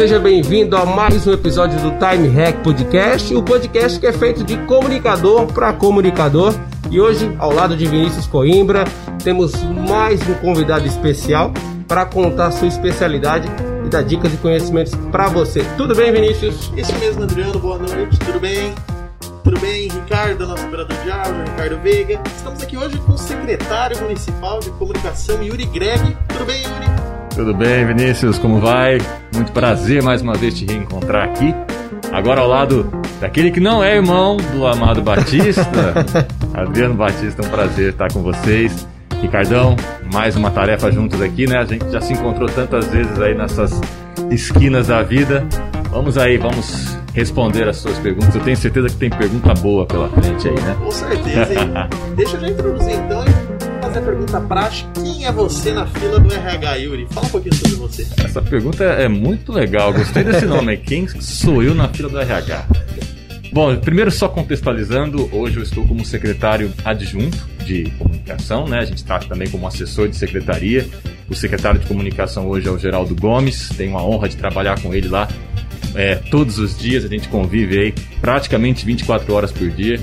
Seja bem-vindo a mais um episódio do Time Hack Podcast, o podcast que é feito de comunicador para comunicador. E hoje, ao lado de Vinícius Coimbra, temos mais um convidado especial para contar a sua especialidade e dar dicas e conhecimentos para você. Tudo bem, Vinícius? Isso mesmo, Adriano, boa noite, tudo bem? Tudo bem, Ricardo, nosso operador de áudio, Ricardo Veiga. Estamos aqui hoje com o secretário municipal de comunicação, Yuri Greg. Tudo bem, Yuri? Tudo bem, Vinícius? Como vai? Muito prazer mais uma vez te reencontrar aqui. Agora ao lado daquele que não é irmão do amado Batista, Adriano Batista, é um prazer estar com vocês. Ricardão, mais uma tarefa juntos aqui, né? A gente já se encontrou tantas vezes aí nessas esquinas da vida. Vamos aí, vamos responder as suas perguntas. Eu tenho certeza que tem pergunta boa pela frente aí, né? Com certeza, hein? Deixa eu já introduzir então fazer a pergunta prática. Quem é você na fila do RH, Yuri? Fala um pouquinho sobre você. Essa pergunta é muito legal, gostei desse nome. Quem sou eu na fila do RH? Bom, primeiro só contextualizando, hoje eu estou como secretário adjunto de comunicação, né? A gente está também como assessor de secretaria. O secretário de comunicação hoje é o Geraldo Gomes, tenho a honra de trabalhar com ele lá é, todos os dias, a gente convive aí praticamente 24 horas por dia.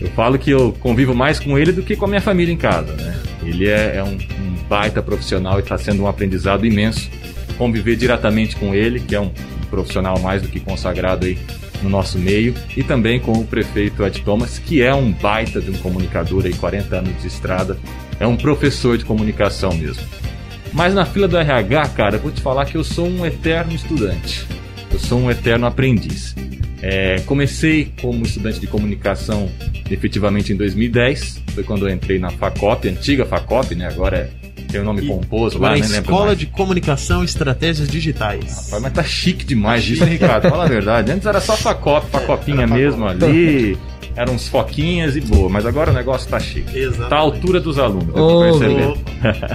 Eu falo que eu convivo mais com ele do que com a minha família em casa, né? Ele é, é um, um, baita profissional e está sendo um aprendizado imenso conviver diretamente com ele, que é um, profissional mais do que consagrado aí no nosso meio, e também com o prefeito Ed Thomas, que é um baita de um comunicador aí, 40 anos de estrada, é um professor de comunicação mesmo. Mas na fila do RH, cara, eu vou te falar que eu sou um eterno estudante. Eu sou um eterno aprendiz. É, comecei como estudante de comunicação efetivamente em 2010. Foi quando eu entrei na FACOP, antiga FACOP, né? Agora é, tem o um nome e pomposo lá, né? Escola de Comunicação e Estratégias Digitais. Rapaz, mas tá chique demais isso, Ricardo? Fala a verdade. Antes era só FACOP, FACOPinha mesmo ali. Eram uns foquinhas e boa, mas agora o negócio tá chique. Exatamente. Tá à altura dos alunos, eu tô percebendo.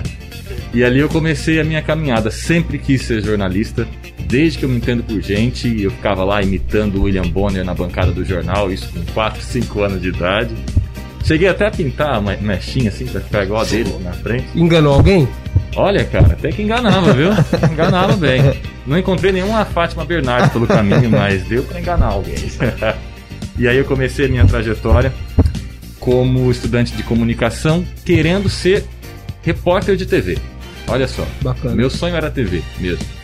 e ali eu comecei a minha caminhada. Sempre quis ser jornalista desde que eu me entendo por gente, eu ficava lá imitando o William Bonner na bancada do jornal, isso com 4, 5 anos de idade. Cheguei até a pintar uma mechinha assim pra ficar igual a dele na frente. Enganou alguém? Olha, cara, até que enganava, viu? Enganava bem. Não encontrei nenhuma Fátima Bernardes pelo caminho, mas deu para enganar alguém. e aí eu comecei a minha trajetória como estudante de comunicação, querendo ser repórter de TV. Olha só. Bacana. Meu sonho era TV mesmo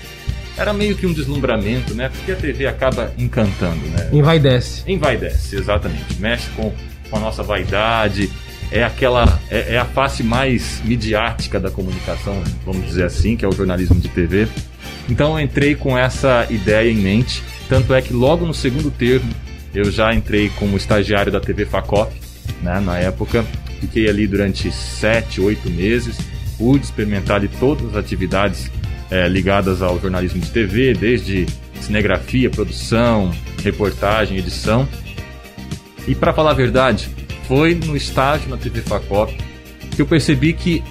era meio que um deslumbramento, né? Porque a TV acaba encantando, né? Envaidece. Envaidece, exatamente. Mexe com, com a nossa vaidade. É aquela. É, é, a face mais midiática da comunicação, vamos dizer assim, que é o jornalismo de TV. Então eu entrei com essa ideia em mente. Tanto é que logo no segundo termo eu já entrei como estagiário da TV Facop, né? Na época. Fiquei ali durante sete, oito meses. Pude experimentar ali todas as atividades é, ligadas ao jornalismo de TV, desde cinegrafia, produção, reportagem, edição. E para falar a verdade, foi no estágio na TV Facop que eu percebi que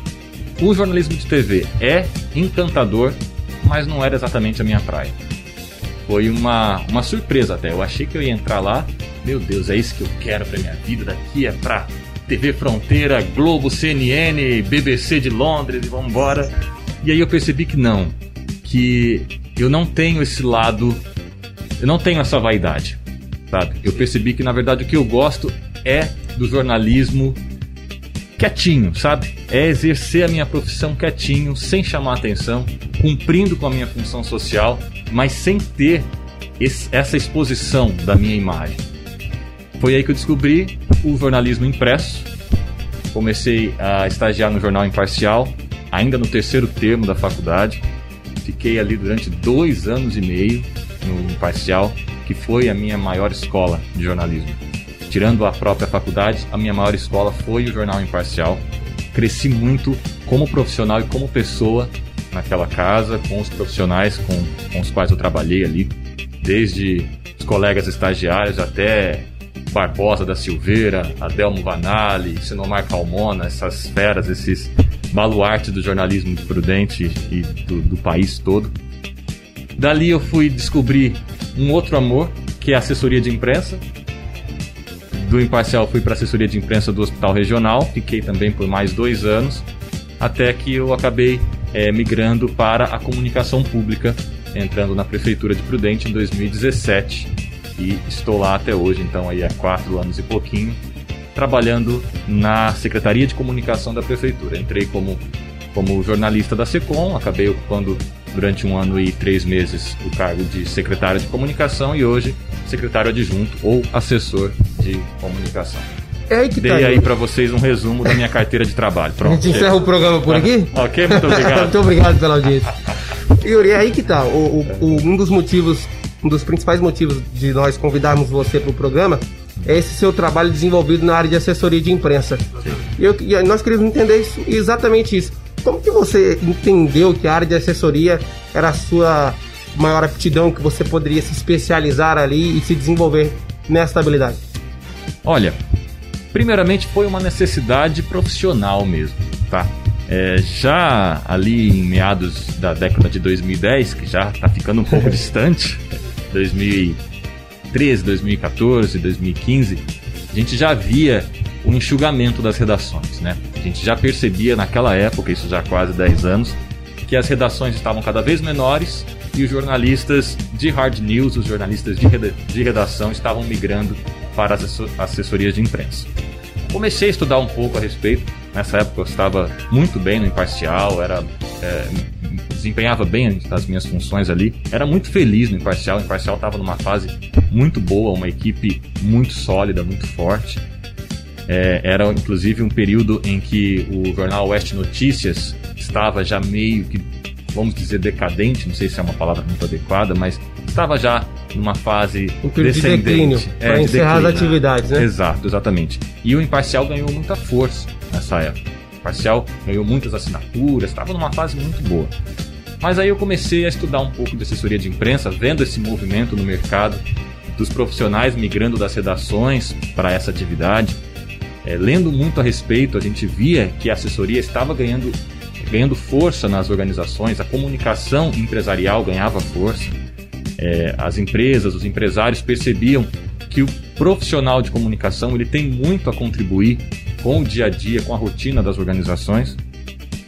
o jornalismo de TV é encantador, mas não era exatamente a minha praia. Foi uma, uma surpresa até. Eu achei que eu ia entrar lá, meu Deus, é isso que eu quero para minha vida. Daqui é para TV Fronteira, Globo, CNN, BBC de Londres e vamos embora. E aí eu percebi que não, que eu não tenho esse lado, eu não tenho essa vaidade, sabe? Eu percebi que na verdade o que eu gosto é do jornalismo quietinho, sabe? É exercer a minha profissão quietinho, sem chamar atenção, cumprindo com a minha função social, mas sem ter esse, essa exposição da minha imagem. Foi aí que eu descobri o jornalismo impresso. Comecei a estagiar no jornal Imparcial, ainda no terceiro termo da faculdade. Fiquei ali durante dois anos e meio no Imparcial, que foi a minha maior escola de jornalismo. Tirando a própria faculdade, a minha maior escola foi o Jornal Imparcial. Cresci muito como profissional e como pessoa naquela casa, com os profissionais com, com os quais eu trabalhei ali, desde os colegas estagiários até Barbosa da Silveira, Adelmo Vanali, Sinomar Calmona, essas feras, esses baluarte do jornalismo prudente e do, do país todo. Dali eu fui descobrir um outro amor, que é a assessoria de imprensa. Do imparcial fui para a assessoria de imprensa do Hospital Regional, fiquei também por mais dois anos, até que eu acabei é, migrando para a comunicação pública entrando na Prefeitura de Prudente em 2017 e estou lá até hoje, então aí há quatro anos e pouquinho, trabalhando na Secretaria de Comunicação da Prefeitura. Entrei como, como jornalista da SECOM, acabei ocupando durante um ano e três meses o cargo de secretário de comunicação e hoje secretário adjunto ou assessor de comunicação. É aí que Dei tá aí para vocês um resumo da minha carteira de trabalho. A Pronto. gente encerra o programa por aqui? ok, muito obrigado. Muito obrigado pela audiência. Yuri, é aí que tá. O, o- o- um dos motivos, um dos principais motivos de nós convidarmos você para o programa é esse seu trabalho desenvolvido na área de assessoria de imprensa. E, eu- e nós queríamos entender isso, exatamente isso. Como que você entendeu que a área de assessoria era a sua maior aptidão, que você poderia se especializar ali e se desenvolver nessa habilidade? Olha, primeiramente foi uma necessidade profissional mesmo, tá? É, já ali em meados da década de 2010, que já está ficando um pouco distante, 2013, 2014, 2015, a gente já via o enxugamento das redações, né? A gente já percebia naquela época, isso já há quase 10 anos, que as redações estavam cada vez menores e os jornalistas de hard news, os jornalistas de, reda- de redação estavam migrando para as assessor- assessorias de imprensa. Comecei a estudar um pouco a respeito. Nessa época eu estava muito bem no imparcial, era é, desempenhava bem as minhas funções ali. Era muito feliz no imparcial. O imparcial estava numa fase muito boa, uma equipe muito sólida, muito forte. É, era inclusive um período em que o jornal Oeste Notícias estava já meio que, vamos dizer, decadente. Não sei se é uma palavra muito adequada, mas estava já numa fase Um período de descendente. declínio, É, para de encerrar as declínio. atividades, né? Exato, exatamente. E o Imparcial ganhou muita força nessa época. O Imparcial ganhou muitas assinaturas, estava numa fase muito boa. Mas aí eu comecei a estudar um pouco de assessoria de imprensa, vendo esse movimento no mercado, dos profissionais migrando das redações para essa atividade. É, lendo muito a respeito, a gente via que a assessoria estava ganhando, ganhando força nas organizações, a comunicação empresarial ganhava força. É, as empresas, os empresários percebiam que o profissional de comunicação ele tem muito a contribuir com o dia a dia, com a rotina das organizações.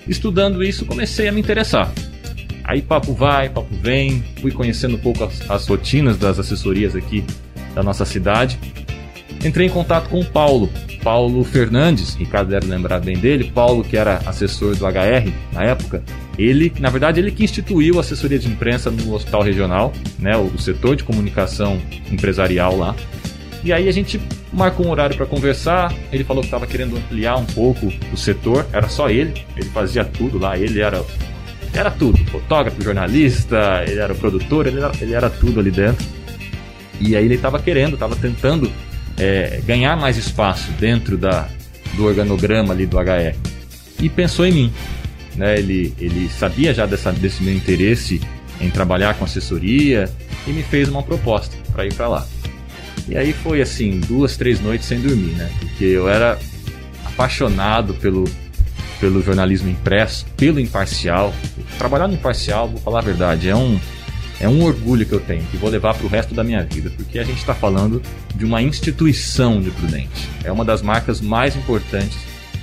Estudando isso, comecei a me interessar. Aí papo vai, papo vem, fui conhecendo um pouco as, as rotinas das assessorias aqui da nossa cidade. Entrei em contato com o Paulo, Paulo Fernandes, Ricardo deve lembrar bem dele, Paulo que era assessor do HR na época, ele, na verdade, ele que instituiu a assessoria de imprensa no Hospital Regional, né, o, o setor de comunicação empresarial lá. E aí a gente marcou um horário para conversar. Ele falou que estava querendo ampliar um pouco o setor. Era só ele. Ele fazia tudo lá. Ele era era tudo. Fotógrafo, jornalista. Ele era o produtor. Ele era, ele era tudo ali dentro. E aí ele estava querendo, estava tentando é, ganhar mais espaço dentro da, do organograma ali do HR. E pensou em mim. Né? Ele, ele sabia já dessa, desse meu interesse em trabalhar com assessoria e me fez uma proposta para ir para lá. E aí foi assim, duas, três noites sem dormir, né? Porque eu era apaixonado pelo, pelo jornalismo impresso, pelo imparcial. Trabalhar no imparcial, vou falar a verdade, é um, é um orgulho que eu tenho, que vou levar para o resto da minha vida, porque a gente está falando de uma instituição de Prudente. É uma das marcas mais importantes,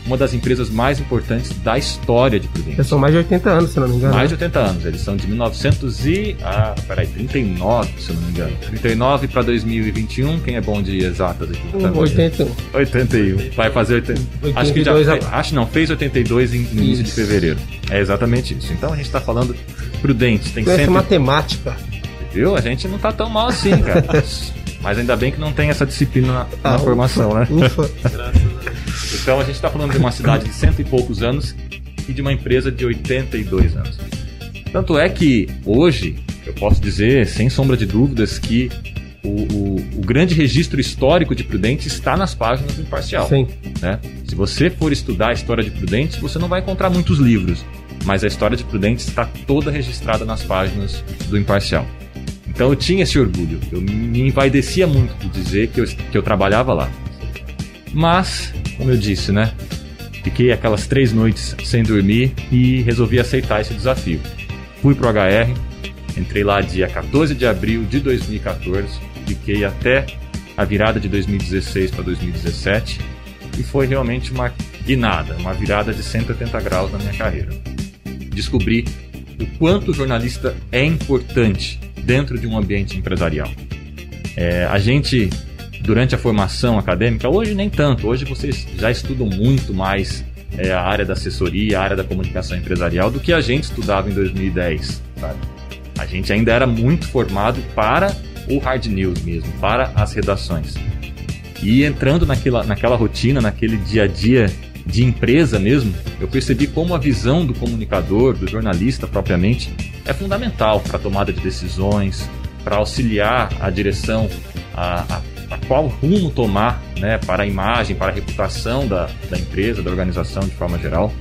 uma das empresas mais importantes da história de Prudente. Já são mais de 80 anos, se não me engano. Mais de né? 80 anos, eles são de 1900 e... Ah, peraí, 39, se não me engano. 39 para 2021, quem é bom de exatas aqui? Um 81. 81. Vai fazer 80. Acho que já 82 fez, agora. acho não, fez 82 em, no início de fevereiro. É exatamente isso. Então a gente tá falando prudente, tem Conhece sempre, matemática. viu? A gente não tá tão mal assim, cara. Mas ainda bem que não tem essa disciplina na, na Ah, formação, né? Ufa. Então a gente está falando de uma cidade de cento e poucos anos e de uma empresa de 82 anos. Tanto é que hoje eu posso dizer, sem sombra de dúvidas, que o, o- o grande registro histórico de Prudente está nas páginas do Imparcial. Sim. né? Se você for estudar a história de Prudente, você não vai encontrar muitos livros, mas a história de Prudente está toda registrada nas páginas do Imparcial. Então eu tinha esse orgulho, eu me envaidecia muito de dizer que eu, que eu trabalhava lá. Mas, como eu disse, né? Fiquei aquelas três noites sem dormir e resolvi aceitar esse desafio. Fui pro HR, entrei lá dia 14 de abril de 2014, fiquei até a virada de 2016 para 2017 e foi realmente uma guinada, uma virada de 180 graus na minha carreira. Descobri o quanto o jornalista é importante dentro de um ambiente empresarial. É, a gente, durante a formação acadêmica, hoje nem tanto, hoje vocês já estudam muito mais é, a área da assessoria, a área da comunicação empresarial do que a gente estudava em 2010. Sabe? A gente ainda era muito formado para o hard news mesmo, para as redações. E entrando naquela, naquela rotina, naquele dia a dia de empresa mesmo, eu percebi como a visão do comunicador, do jornalista propriamente, é fundamental para a tomada de decisões, para auxiliar a direção a, a, qual rumo tomar né, para a imagem, para a reputação da, da empresa, da organização de forma geral.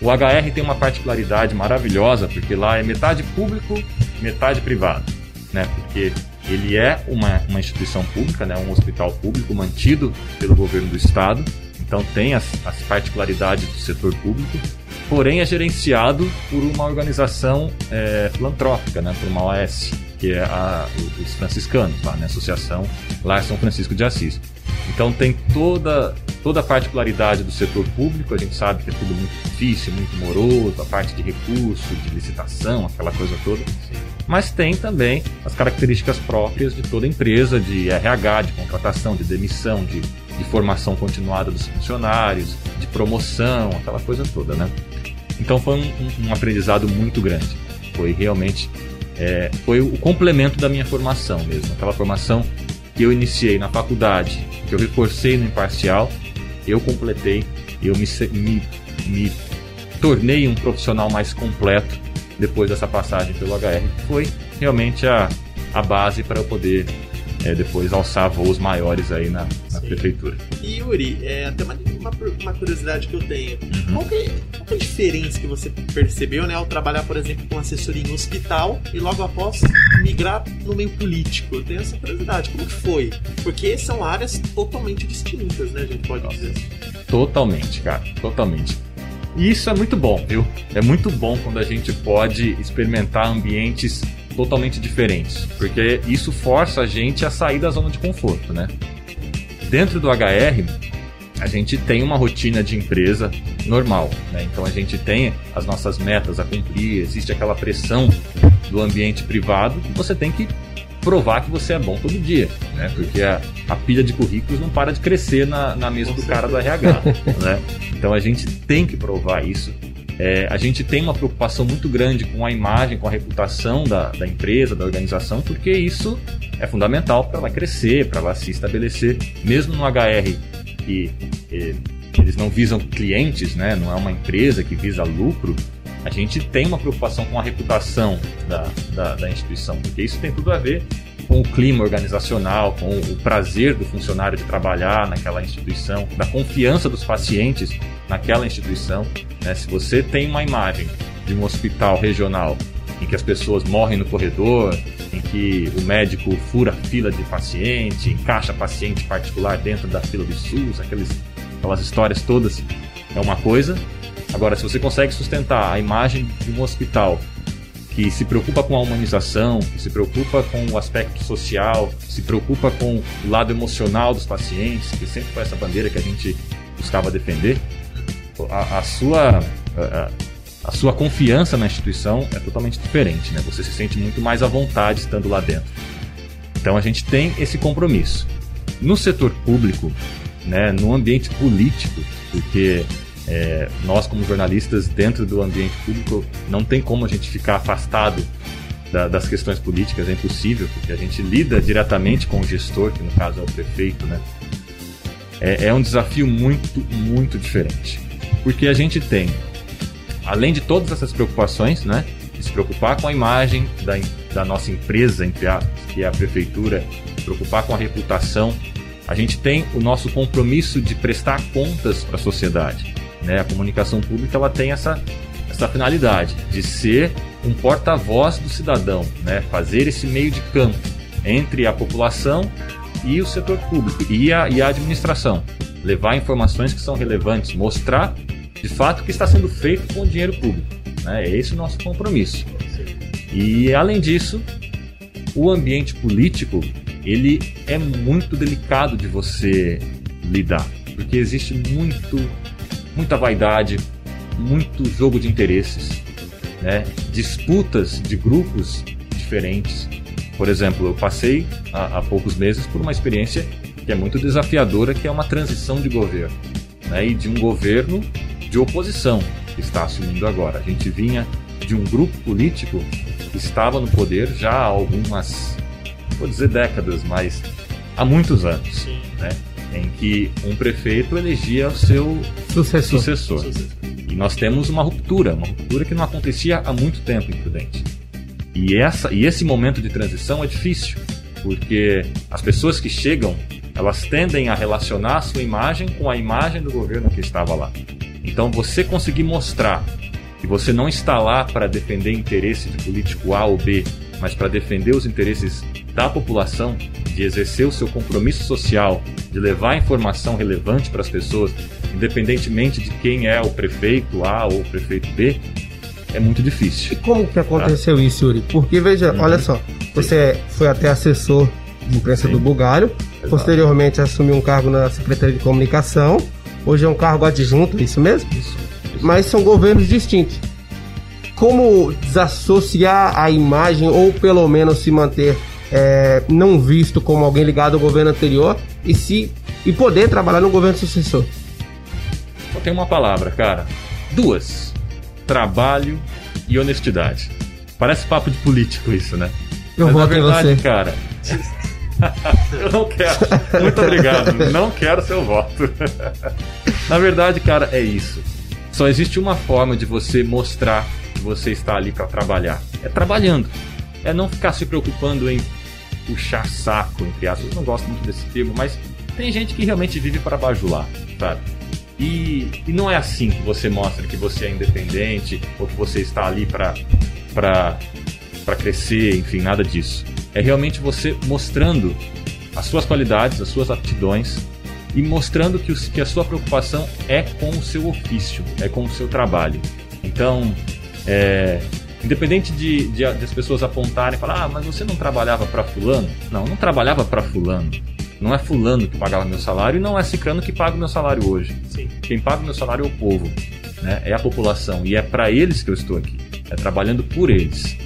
O HR tem uma particularidade maravilhosa, porque lá é metade público, metade privado. Né? Porque ele é uma, uma instituição pública, né? um hospital público mantido pelo governo do estado, então tem as, as particularidades do setor público, porém é gerenciado por uma organização é, filantrópica, né? por uma OS, que é a, os franciscanos, lá, né? Associação Lar São Francisco de Assis. Então tem toda, toda a particularidade do setor público, a gente sabe que é tudo muito difícil, muito moroso, a parte de recurso, de licitação, aquela coisa toda. Mas tem também as características próprias de toda empresa, de RH, de contratação, de demissão, de, de formação continuada dos funcionários, de promoção, aquela coisa toda, né? Então foi um, um aprendizado muito grande. Foi realmente é, foi o complemento da minha formação mesmo, aquela formação que eu iniciei na faculdade, que eu reforcei no imparcial, eu completei, eu me, me, me tornei um profissional mais completo depois dessa passagem pelo HR, foi realmente a, a base para eu poder é, depois alçar voos maiores aí na, na prefeitura. E Yuri, é, até uma, uma, uma, curiosidade que eu tenho. Uhum. Qual, que, é, qual que é a diferença que você percebeu né, ao trabalhar, por exemplo, com assessoria em hospital e logo após migrar no meio político? Eu tenho essa curiosidade. Como que foi? Porque são áreas totalmente distintas, né? A gente pode Nossa. dizer. Totalmente, cara. Totalmente. E isso é muito bom, viu? É muito bom quando a gente pode experimentar ambientes totalmente diferentes, porque isso força a gente a sair da zona de conforto, né? Dentro do HR, a gente tem uma rotina de empresa normal, né? Então a gente tem as nossas metas a cumprir, existe aquela pressão do ambiente privado você tem que provar que você é bom todo dia, né? Porque a, a pilha de currículos não para de crescer na, na mesa do cara do RH, né? Então a gente tem que provar isso é, a gente tem uma preocupação muito grande com a imagem, com a reputação da, da empresa, da organização, porque isso é fundamental para ela crescer, para ela se estabelecer, mesmo no HR que eh, eles não visam clientes, né? não é uma empresa que visa lucro, a gente tem uma preocupação com a reputação da, da, da instituição, porque isso tem tudo a ver com o clima organizacional, com o prazer do funcionário de trabalhar naquela instituição, da confiança dos pacientes naquela instituição. Né? Se você tem uma imagem de um hospital regional em que as pessoas morrem no corredor, em que o médico fura fila de paciente, encaixa paciente particular dentro da fila do SUS, aqueles, aquelas histórias todas, é uma coisa. Agora, se você consegue sustentar a imagem de um hospital que se preocupa com a humanização, que se preocupa com o aspecto social, se preocupa com o lado emocional dos pacientes, que sempre foi essa bandeira que a gente buscava defender, a, a sua a, a, sua confiança na instituição é totalmente diferente, né? Você se sente muito mais à vontade estando lá dentro. Então a gente tem esse compromisso. No setor público, né, no ambiente político, porque é, nós, como jornalistas, dentro do ambiente público, não tem como a gente ficar afastado da, das questões políticas, é impossível, porque a gente lida diretamente com o gestor, que no caso é o prefeito, né? É, é um desafio muito, muito diferente. Porque a gente tem, além de todas essas preocupações, né? De se preocupar com a imagem da, da nossa empresa, entre a, que é a prefeitura, se preocupar com a reputação, a gente tem o nosso compromisso de prestar contas para a sociedade. Né? A comunicação pública ela tem essa, essa finalidade de ser um porta-voz do cidadão, né? fazer esse meio de campo entre a população e o setor público e a, e a administração. Levar informações que são relevantes, mostrar de fato o que está sendo feito com o dinheiro público. Né? É esse o nosso compromisso. E além disso, o ambiente político ele é muito delicado de você lidar, porque existe muito muita vaidade, muito jogo de interesses. né, disputas de grupos diferentes. Por exemplo, eu passei há, há poucos meses por uma experiência que é muito desafiadora, que é uma transição de governo, né, e de um governo de oposição que está assumindo agora. A gente vinha de um grupo político que estava no poder já há algumas, vou dizer décadas, mas há muitos anos, né, em que um prefeito elegia o seu Sucessor. sucessor. E nós temos uma ruptura, uma ruptura que não acontecia há muito tempo em Prudente. E, essa, e esse momento de transição é difícil, porque as pessoas que chegam, elas tendem a relacionar a sua imagem com a imagem do governo que estava lá. Então você conseguir mostrar que você não está lá para defender interesse de político A ou B, mas para defender os interesses da população, de exercer o seu compromisso social, de levar informação relevante para as pessoas, independentemente de quem é o prefeito A ou o prefeito B, é muito E difícil. como que aconteceu isso, Yuri? Porque, veja, Uhum. olha só, você foi até assessor de imprensa Sim. do Bugalho, Exato. posteriormente assumiu um cargo na Secretaria de Comunicação, hoje é um cargo adjunto, é isso mesmo? Isso. isso. Mas são governos distintos. Como desassociar a imagem, ou pelo menos se manter é, não visto como alguém ligado ao governo anterior e se e poder trabalhar no governo sucessor? Só tem uma palavra, cara. Duas: trabalho e honestidade. Parece papo de político isso, né? Eu Mas na voto em verdade, você. cara. eu não quero. Muito obrigado. Não quero seu voto. na verdade, cara, é isso. Só existe uma forma de você mostrar que você está ali para trabalhar. É trabalhando. É não ficar se preocupando em puxar saco, entre aspas. Não gosto muito desse termo, mas tem gente que realmente vive para bajular, sabe? E, e não é assim que você mostra que você é independente ou que você está ali para para crescer, enfim, nada disso. É realmente você mostrando as suas qualidades, as suas aptidões e mostrando que, que a sua preocupação é com o seu ofício, é com o seu trabalho. Então, é, independente de, de, de as pessoas apontarem e falar, ah, mas você não trabalhava para fulano? Não, não trabalhava para fulano. Não é fulano que pagava meu salário e não é ciclano que paga o meu salário hoje. Sim. Quem paga o meu salário é o povo, né? é a população e é para eles que eu estou aqui, é trabalhando por eles.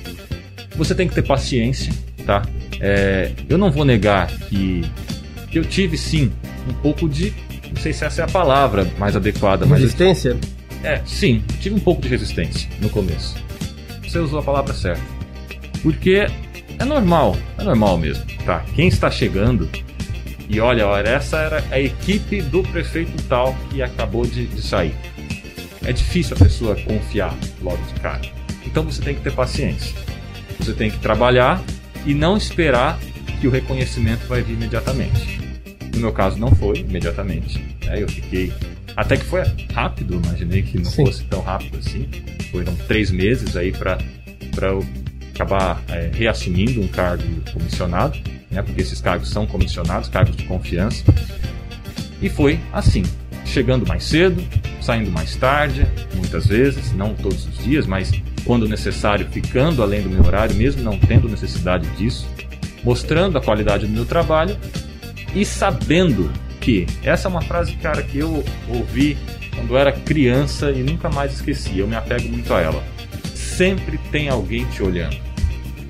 Você tem que ter paciência, tá? É, eu não vou negar que, que eu tive sim um pouco de, não sei se essa é a palavra mais adequada, mas Resistência? é, sim, tive um pouco de resistência no começo. Você usou a palavra certa. Porque é normal, é normal mesmo, tá? Quem está chegando e olha, olha, essa era a equipe do prefeito tal que acabou de, de sair. É difícil a pessoa confiar logo de cara. Então você tem que ter paciência. Você tem que trabalhar e não esperar que o reconhecimento vai vir imediatamente. No meu caso não foi imediatamente. né? Eu fiquei. Até que foi rápido, imaginei que não Sim. fosse tão rápido assim. Foram três meses aí para eu acabar é, reassumindo um cargo comissionado, né? Porque esses cargos são comissionados, cargos de confiança. E foi assim, chegando mais cedo, saindo mais tarde, muitas vezes, não todos os dias, mas quando necessário, ficando além do meu horário, mesmo não tendo necessidade disso, mostrando a qualidade do meu trabalho e sabendo que essa é uma frase, cara, que eu ouvi quando era criança e nunca mais esqueci. Eu me apego muito a ela. Sempre tem alguém te olhando.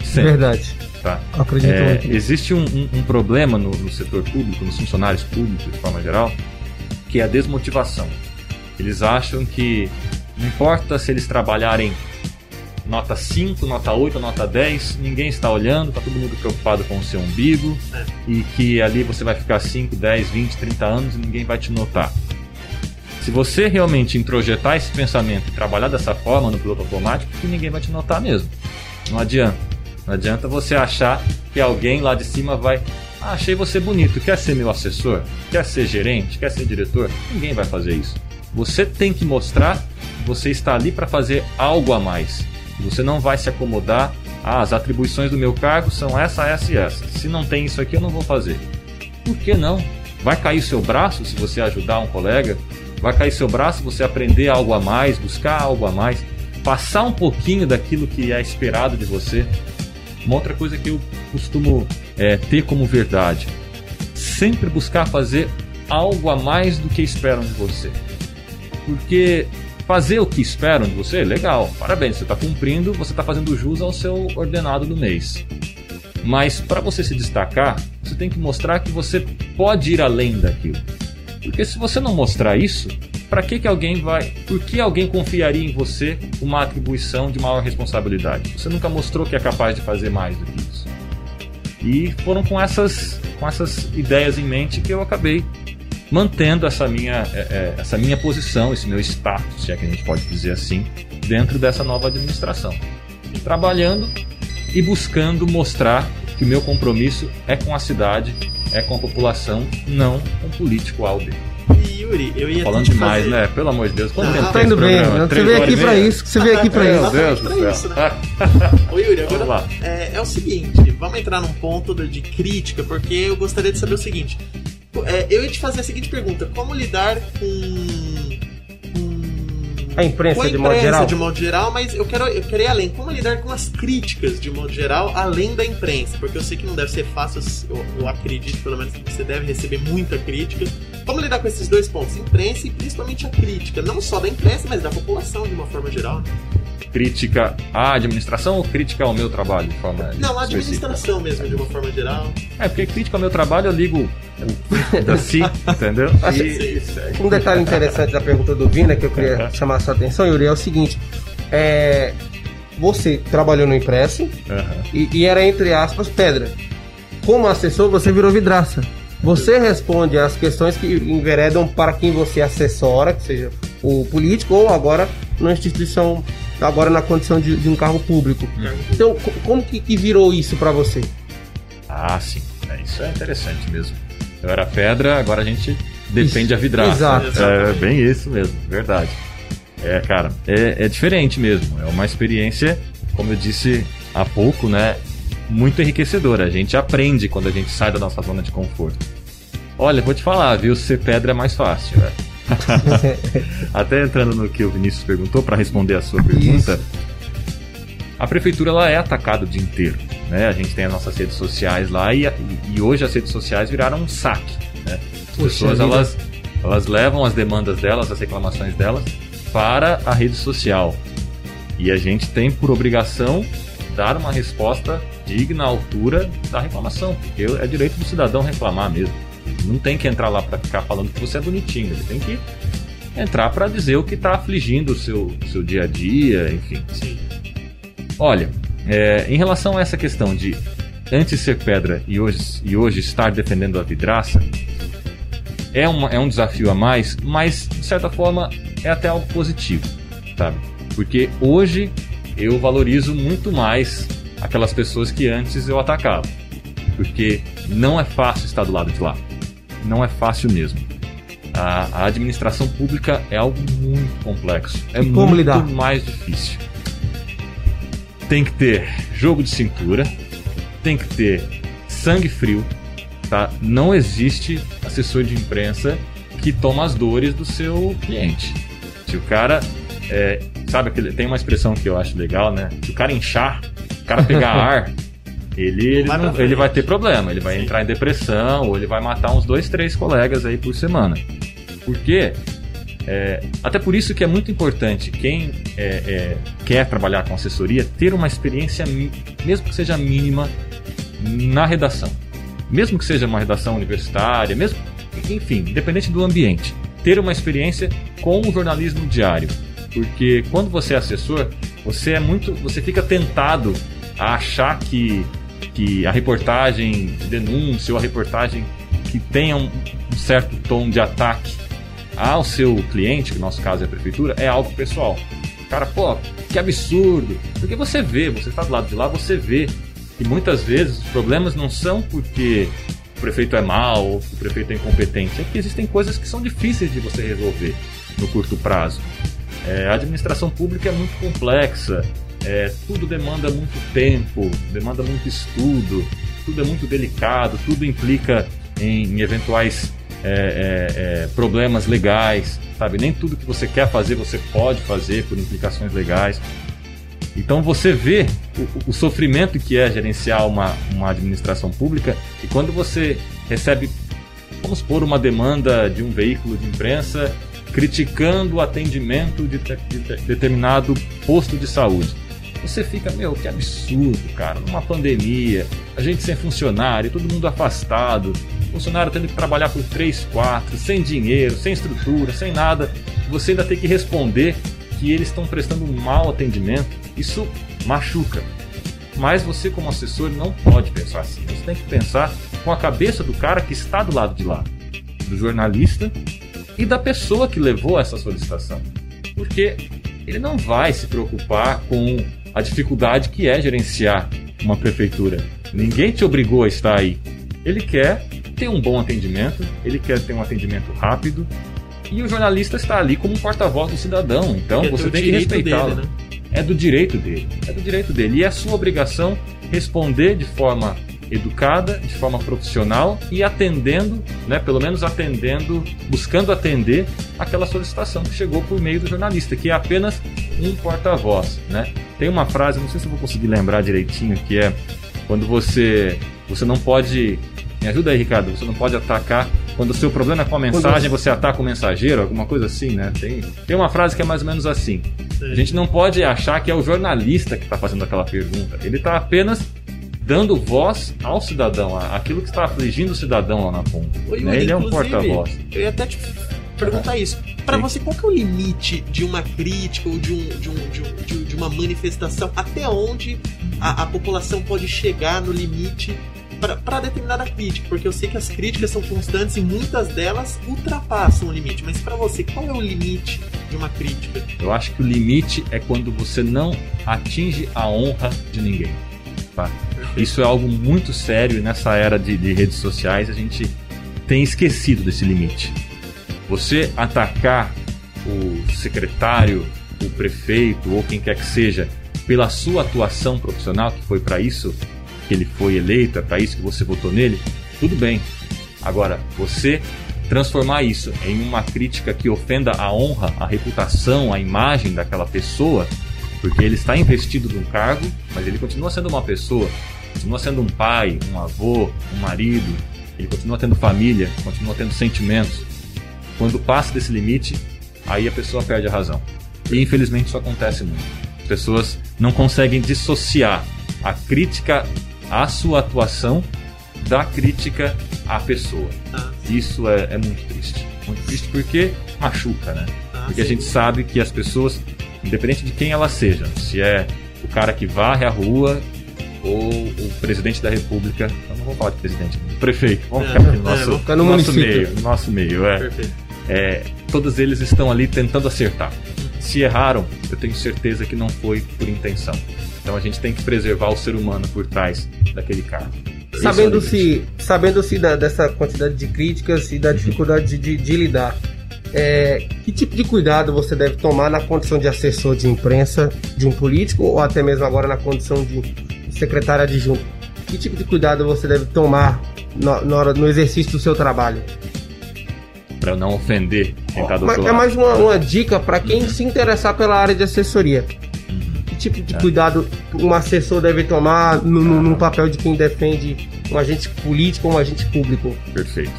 Sempre, Verdade. tá? Acredito É, muito. existe um, um- um problema no, no setor público, nos funcionários públicos de forma geral, que é a desmotivação. Eles acham que não importa se eles trabalharem nota 5, nota 8, nota 10, ninguém está olhando, está todo mundo preocupado com o seu umbigo É. e que ali você vai ficar 5, 10, 20, 30 anos e ninguém vai te notar. Se você realmente introjetar esse pensamento e trabalhar dessa forma no piloto automático, que ninguém vai te notar mesmo. Não adianta. Não adianta você achar que alguém lá de cima vai. Ah, achei você bonito, quer ser meu assessor? Quer ser gerente? Quer ser diretor? Ninguém vai fazer isso. Você tem que mostrar que você está ali para fazer algo a mais. Você não vai se acomodar. Ah, as atribuições do meu cargo são essa, essa e essa. Se não tem isso aqui, eu não vou fazer. Por que não? Vai cair seu braço se você ajudar um colega? Vai cair seu braço se você aprender algo a mais, buscar algo a mais, passar um pouquinho daquilo que é esperado de você? Uma outra coisa que eu costumo é, ter como verdade: sempre buscar fazer algo a mais do que esperam de você. Porque fazer o que esperam de você, legal, parabéns, você está cumprindo, você está fazendo jus ao seu ordenado do mês. Mas para você se destacar, você tem que mostrar que você pode ir além daquilo. Porque se você não mostrar isso, para que, que alguém vai. Por que alguém confiaria em você uma atribuição de maior responsabilidade? Você nunca mostrou que é capaz de fazer mais do que isso. E foram com essas, com essas ideias em mente que eu acabei mantendo essa minha, é, é, essa minha posição, esse meu status, se é que a gente pode dizer assim, dentro dessa nova administração. Trabalhando e buscando mostrar que o meu compromisso é com a cidade, é com a população, não com o político Alder. E Yuri, eu ia Falando te demais, fazer... né? Pelo amor de Deus. Quanto Ah, tempo Tá indo bem, programa? né? você veio aqui e pra meia? isso, você veio aqui pra É, isso. Meu Deus Pra do céu. isso, né? Ô Yuri, agora é, é o seguinte, vamos entrar num ponto de crítica, porque eu gostaria de saber o seguinte. É, eu ia te fazer a seguinte pergunta: como lidar com. com A imprensa, com a de modo imprensa geral? de modo geral, mas eu quero, eu quero ir além. Como lidar com as críticas de modo geral, além da imprensa? Porque eu sei que não deve ser fácil, eu, eu acredito pelo menos que você deve receber muita crítica. Como lidar com esses dois pontos? Imprensa e principalmente a crítica. Não só da imprensa, mas da população de uma forma geral. né? Crítica à administração ou crítica ao meu trabalho de forma Não, a específica? administração mesmo, de uma forma geral. É, porque crítica ao meu trabalho eu ligo da si, entendeu? E, Um detalhe interessante da pergunta do Vina que eu queria chamar a sua atenção, Yuri, é o seguinte: é, você trabalhou no impresso Aham. e, e era, entre aspas, pedra. Como assessor, você virou vidraça. Você responde às questões que enveredam para quem você assessora, que seja o político ou agora na instituição, agora na condição de, de um cargo público. Então, co- como que, que virou isso para você? Ah, sim. É, isso é interessante mesmo. Eu era pedra, agora a gente defende a vidraça. Exato. É bem isso mesmo, verdade. É, cara, é, é diferente mesmo. É uma experiência, como eu disse há pouco, né? Muito enriquecedora. A gente aprende quando a gente sai da nossa zona de conforto. Olha, vou te falar, viu? Ser pedra é mais fácil. né? Até entrando no que o Vinícius perguntou, para responder a sua pergunta, a prefeitura ela é atacada o dia inteiro. Né? A gente tem as nossas redes sociais lá e, e hoje as redes sociais viraram um saque. Né? As Puxa pessoas vida. elas, elas levam as demandas delas, as reclamações delas, para a rede social. E a gente tem por obrigação dar uma resposta digna à altura da reclamação, porque é direito do cidadão reclamar mesmo. Não tem que entrar lá para ficar falando que você é bonitinho, ele tem que entrar para dizer o que está afligindo o seu, seu dia a dia, enfim. Sim. Olha, é, em relação a essa questão de antes ser pedra e hoje, e hoje estar defendendo a vidraça, é, uma, é um desafio a mais, mas de certa forma é até algo positivo, sabe? Porque hoje eu valorizo muito mais aquelas pessoas que antes eu atacava. Porque não é fácil estar do lado de lá. Não é fácil mesmo. A, a administração pública é algo muito complexo. É muito lidar? mais difícil. Tem que ter jogo de cintura, tem que ter sangue frio, tá? Não existe assessor de imprensa que toma as dores do seu cliente. Se o cara, é, sabe, aquele, tem uma expressão que eu acho legal, né? Se o cara inchar, o cara pegar ar, ele, ele, Vai não- ele vai ter problema, ele vai Sim. entrar em depressão ou ele vai matar uns dois, três colegas aí por semana. Porque é, até por isso que é muito importante quem é, é, quer trabalhar com assessoria ter uma experiência, mesmo que seja mínima, na redação. Mesmo que seja uma redação universitária, mesmo, enfim, independente do ambiente, ter uma experiência com o jornalismo diário. Porque quando você é assessor, você é muito, você fica tentado a achar que, que a reportagem de denúncia ou a reportagem que tenha um, um certo tom de ataque ao seu cliente, que no nosso caso é a prefeitura, é algo pessoal. Cara, pô, que absurdo. Porque você vê, você está do lado de lá, você vê que muitas vezes os problemas não são porque o prefeito é mau ou o prefeito é incompetente, é que existem coisas que são difíceis de você resolver no curto prazo. É, a administração pública é muito complexa, é, tudo demanda muito tempo, demanda muito estudo, tudo é muito delicado, tudo implica em, em eventuais é, é, é, problemas legais, sabe? Nem tudo que você quer fazer você pode fazer por implicações legais. Então você vê o, o sofrimento que é gerenciar uma, uma administração pública e quando você recebe, vamos supor, uma demanda de um veículo de imprensa criticando o atendimento de, de, de determinado posto de saúde. Você fica, meu, que absurdo, cara. Numa pandemia, a gente sem funcionário, todo mundo afastado, funcionário tendo que trabalhar por 3, 4, sem dinheiro, sem estrutura, sem nada. Você ainda tem que responder que eles estão prestando um mau atendimento. Isso machuca. Mas você, como assessor, não pode pensar assim. Você tem que pensar com a cabeça do cara que está do lado de lá, do jornalista e da pessoa que levou essa solicitação. Porque ele não vai se preocupar com a dificuldade que é gerenciar uma prefeitura. Ninguém te obrigou a estar aí. Ele quer ter um bom atendimento, ele quer ter um atendimento rápido e o jornalista está ali como um porta-voz do cidadão. Então É você tem que respeitá-lo. né? É do direito dele. É do direito dele. E é sua obrigação responder de forma educada, de forma profissional e atendendo, né, pelo menos atendendo, buscando atender aquela solicitação que chegou por meio do jornalista, que é apenas um porta-voz, né? Tem uma frase, não sei se eu vou conseguir lembrar direitinho, que é quando você você não pode me ajuda aí, Ricardo, você não pode atacar quando o seu problema é com a mensagem, você ataca o mensageiro, alguma coisa assim, né? Tem, tem uma frase que é mais ou menos assim. A gente não pode achar que é o jornalista que está fazendo aquela pergunta. Ele está apenas dando voz ao cidadão, aquilo que está afligindo o cidadão lá na ponta. Yuri, né? Ele é um porta-voz. Eu ia até te perguntar isso. Pra Sim. você, qual que é o limite de uma crítica ou de, um, de, um, de, um- de, uma manifestação? Até onde a, a população pode chegar no limite para determinada crítica? Porque eu sei que as críticas são constantes e muitas delas ultrapassam o limite. Mas pra você, qual é o limite de uma crítica? Eu acho que o limite é quando você não atinge a honra de ninguém. tá? Isso é algo muito sério e nessa era de, de redes sociais a gente tem esquecido desse limite. Você atacar o secretário, o prefeito ou quem quer que seja pela sua atuação profissional, que foi para isso que ele foi eleito, é para isso que você votou nele, tudo bem. Agora, você transformar isso em uma crítica que ofenda a honra, a reputação, a imagem daquela pessoa, porque ele está investido num cargo, mas ele continua sendo uma pessoa, continua sendo um pai, um avô, um marido, ele continua tendo família, continua tendo sentimentos. Quando passa desse limite, aí a pessoa perde a razão. E infelizmente isso acontece muito. As pessoas não conseguem dissociar a crítica à sua atuação da crítica à pessoa. Ah, Isso é, é muito triste. Muito triste porque machuca, né? ah, Porque a sim. gente sabe que as pessoas, independente de quem elas sejam, se é o cara que varre a rua ou o presidente da república, eu não vou falar de presidente, do prefeito, vamos É, ficar aqui é, no nosso, ficar no nosso município. meio, no nosso meio, é. Perfeito. É, todos eles estão ali tentando acertar. Se erraram, eu tenho certeza que não foi por intenção. Então a gente tem que preservar o ser humano por trás daquele cargo. Esse é. Sabendo-se sabendo -se da, dessa quantidade de críticas e da dificuldade de, de, lidar, é, que tipo de cuidado você deve tomar na condição de assessor de imprensa de um político ou até mesmo agora na condição de secretário adjunto? Que tipo de cuidado você deve tomar no, hora, no exercício do seu trabalho? Para não ofender quem está do Mas outro é lado. mais uma, uma dica para quem se interessar pela área de assessoria. Que tipo de É. cuidado um assessor deve tomar no, no- no papel de quem defende um agente político ou um agente público? Perfeito.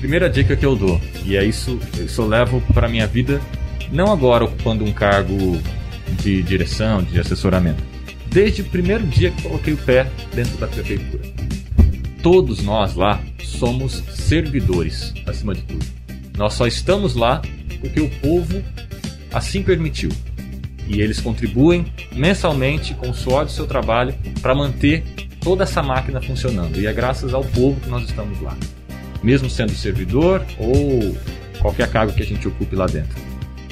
Primeira dica que eu dou, e é isso, isso eu levo para minha vida, não agora ocupando um cargo de direção, de assessoramento. Desde o primeiro dia que coloquei o pé dentro da prefeitura. Todos nós lá somos servidores, acima de tudo. Nós só estamos lá porque o povo assim permitiu. E eles contribuem mensalmente com o suor do seu trabalho para manter toda essa máquina funcionando. E é graças ao povo que nós estamos lá. Mesmo sendo servidor ou qualquer cargo que a gente ocupe lá dentro.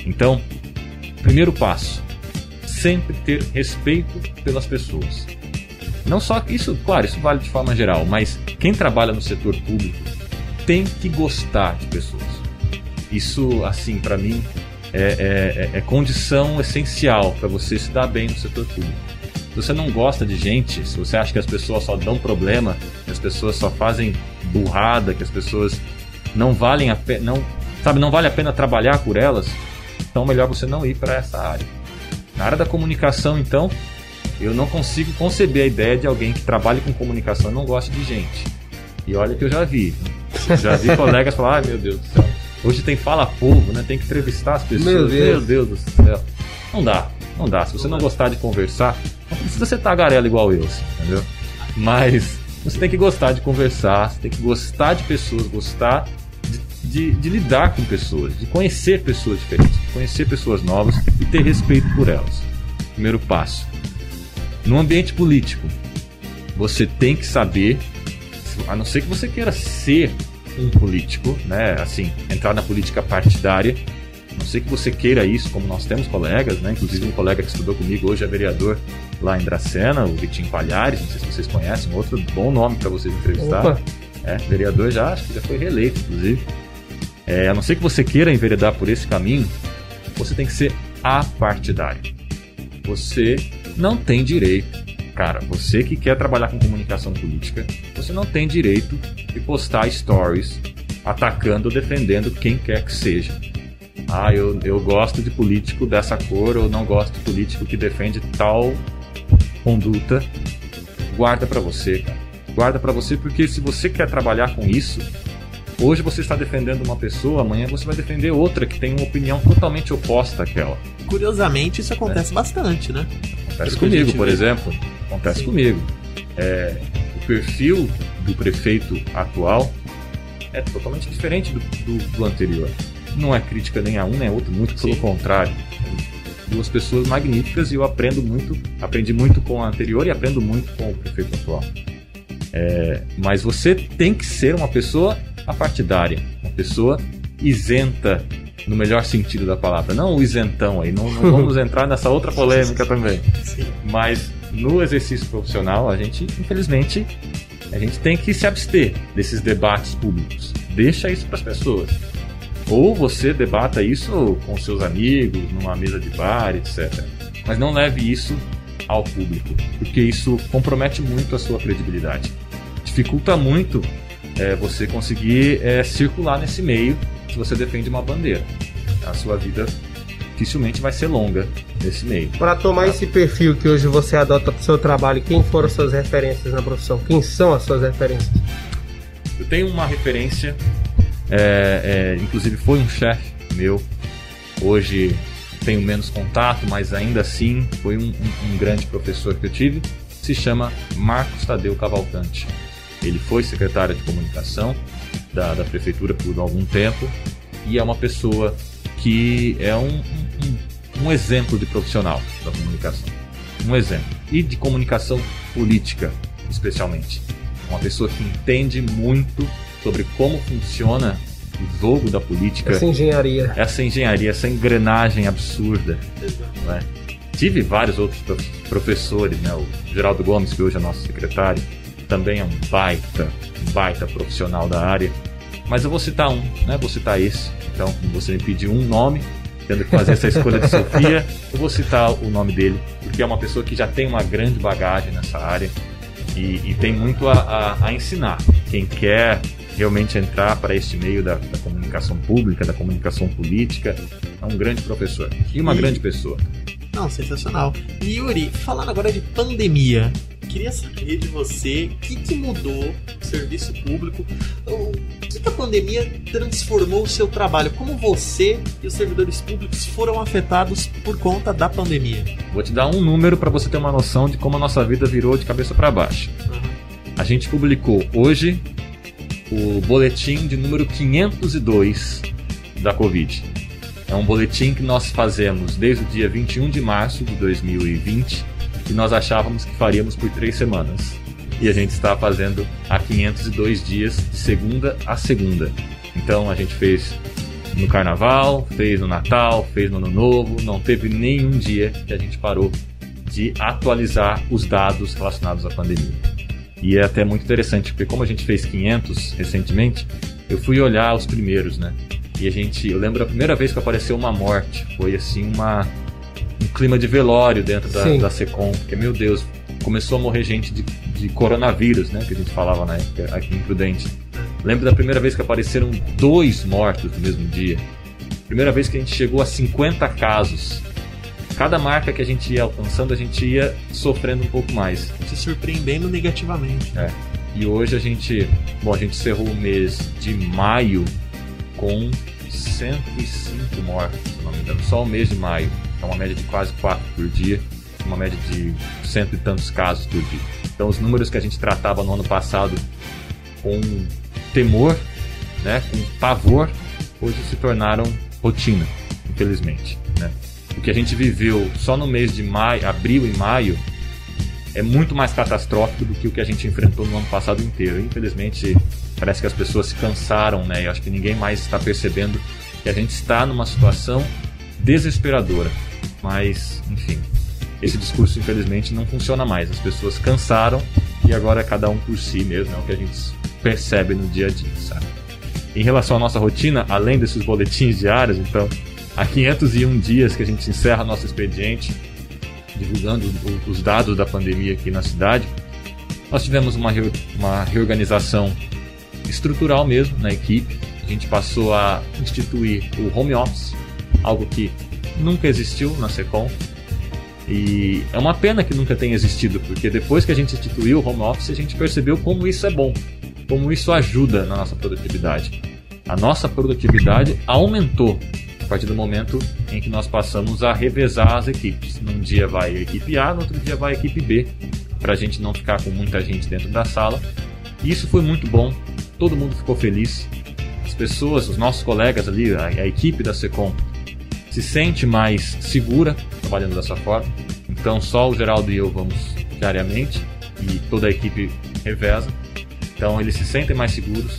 Então, primeiro passo: sempre ter respeito pelas pessoas. Não só isso, claro, isso vale de forma geral, mas quem trabalha no setor público tem que gostar de pessoas. Isso, assim, para mim, é, é- é condição essencial para você se dar bem no setor público. Se você não gosta de gente, se você acha que as pessoas só dão problema, que as pessoas só fazem burrada, que as pessoas não valem a pena, não, sabe, não vale a pena trabalhar por elas, então melhor você não ir para essa área. Na área da comunicação, então, eu não consigo conceber a ideia de alguém que trabalhe com comunicação e não goste de gente. E olha que eu já vi. Já vi colegas falar, ai meu Deus do céu. Hoje tem fala povo, né? Tem que entrevistar as pessoas. Meu Deus. Meu Deus do céu. Não dá, não dá. Se você não gostar de conversar, não precisa ser tagarela igual eu, assim, entendeu? Mas você tem que gostar de conversar, você tem que gostar de pessoas, gostar de, de, de lidar com pessoas, de conhecer pessoas diferentes, de conhecer pessoas novas e ter respeito por elas. Primeiro passo. No ambiente político, você tem que saber, a não ser que você queira ser um político, né? Assim, entrar na política partidária. A não sei que você queira isso, como nós temos colegas, né? Inclusive um colega que estudou comigo hoje é vereador lá em Dracena, o Vitinho Palhares, não sei se vocês conhecem, outro bom nome para vocês entrevistar. Opa. É, vereador já, acho que já foi reeleito, inclusive. É, a não ser que você queira enveredar por esse caminho, você tem que ser apartidário. Você não tem direito, cara, você que quer trabalhar com comunicação política, você não tem direito de postar stories atacando ou defendendo quem quer que seja. Ah, eu, eu gosto de político dessa cor ou não gosto de político que defende tal conduta. Guarda pra você, cara. Guarda pra você porque se você quer trabalhar com isso, hoje você está defendendo uma pessoa, amanhã você vai defender outra que tem uma opinião totalmente oposta àquela. Curiosamente, isso acontece bastante, né? Acontece comigo, por vê. exemplo. Acontece Sim. comigo. É, o perfil do prefeito atual é totalmente diferente do, do- do anterior. Não é crítica nem a um nem a outro, muito pelo Sim. contrário. Duas pessoas magníficas e eu aprendo muito, aprendi muito com a anterior e aprendo muito com o prefeito atual. É, mas você tem que ser uma pessoa apartidária, uma pessoa isenta no melhor sentido da palavra, não o isentão aí, não, não vamos entrar nessa outra polêmica também. Sim. Mas no exercício profissional, a gente, infelizmente, a gente tem que se abster desses debates públicos. Deixa isso para as pessoas. Ou você debata isso com seus amigos, numa mesa de bar, etc. Mas não leve isso ao público, porque isso compromete muito a sua credibilidade. Dificulta muito é, você conseguir é, circular nesse meio se você defende uma bandeira. A sua vida dificilmente vai ser longa nesse meio. Para tomar esse perfil que hoje você adota para o seu trabalho, quem foram as suas referências na profissão? Quem são as suas referências? Eu tenho uma referência, é, é, inclusive foi um chefe meu. Hoje tenho menos contato, mas ainda assim foi um, um- um grande professor que eu tive. Se chama Marcos Tadeu Cavalcante. Ele foi secretário de comunicação da, da prefeitura por algum tempo e é uma pessoa que é um, um- um exemplo de profissional da comunicação. Um exemplo. E de comunicação política, especialmente. Uma pessoa que entende muito sobre como funciona o jogo da política, Essa engenharia. essa engenharia, essa engrenagem absurda. não é? Tive vários outros prof- professores, né? O Geraldo Gomes, que hoje é nosso secretário, também é um baita, baita profissional da área. Mas eu vou citar um, né? Vou citar esse. Então, você me pediu um nome, tendo que fazer essa escolha de Sofia, eu vou citar o nome dele, porque é uma pessoa que já tem uma grande bagagem nessa área e, e tem muito a, a- a ensinar. Quem quer realmente entrar para este meio da, da comunicação pública, da comunicação política, é um grande professor e uma E- grande pessoa. Não, sensacional. E Yuri, falando agora de pandemia, queria saber de você o que, que mudou o serviço público, o que, que a pandemia transformou o seu trabalho, como você e os servidores públicos foram afetados por conta da pandemia. Vou te dar um número para você ter uma noção de como a nossa vida virou de cabeça para baixo. A gente publicou hoje o boletim de número 502 da Covid. É um boletim que nós fazemos desde o dia 21 de março de 2020 e nós achávamos que faríamos por três semanas. E a gente está fazendo há 502 dias, de segunda a segunda. Então a gente fez no Carnaval, fez no Natal, fez no Ano Novo, não teve nenhum dia que a gente parou de atualizar os dados relacionados à pandemia. E é até muito interessante, porque como a gente fez 500 recentemente, eu fui olhar os primeiros, né? E a gente, eu lembro a primeira vez que apareceu uma morte, foi assim uma um clima de velório dentro da, Sim. da Secom, porque meu Deus, começou a morrer gente de, de coronavírus, né? Que a gente falava na época aqui em Prudente. Lembro da primeira vez que apareceram dois mortos no mesmo dia. Primeira vez que a gente chegou a 50 casos. Cada marca que a gente ia alcançando, a gente ia sofrendo um pouco mais. Se surpreendendo negativamente. E hoje a gente, bom, a gente encerrou o mês de maio com 105 mortos, se não me engano, só o mês de maio. É uma média de quase 4 por dia, uma média de cento e tantos casos por dia. Então, os números que a gente tratava no ano passado com temor, né, com pavor, hoje se tornaram rotina, infelizmente. Né? O que a gente viveu só no mês de maio, abril e maio é muito mais catastrófico do que o que a gente enfrentou no ano passado inteiro. Infelizmente, parece que as pessoas se cansaram, né? Eu acho que ninguém mais está percebendo que a gente está numa situação desesperadora. Mas, enfim, esse discurso infelizmente não funciona mais. As pessoas cansaram e agora é cada um por si mesmo, é o que a gente percebe no dia a dia, sabe? Em relação à nossa rotina, além desses boletins diários, então, há 501 dias que a gente encerra nosso expediente, divulgando os dados da pandemia aqui na cidade, nós tivemos uma, uma reorganização estrutural mesmo na equipe. A gente passou a instituir o home office, algo que nunca existiu na Secom. E é uma pena que nunca tenha existido, porque depois que a gente instituiu o home office, a gente percebeu como isso é bom, como isso ajuda na nossa produtividade. A nossa produtividade aumentou a partir do momento em que nós passamos a revezar as equipes. Num dia vai a equipe A, no outro dia vai a equipe B, para a gente não ficar com muita gente dentro da sala. Isso foi muito bom, todo mundo ficou feliz. As pessoas, os nossos colegas ali, a, a equipe da Secom, se sente mais segura trabalhando dessa forma. Então só o Geraldo e eu vamos diariamente e toda a equipe reveza. Então eles se sentem mais seguros.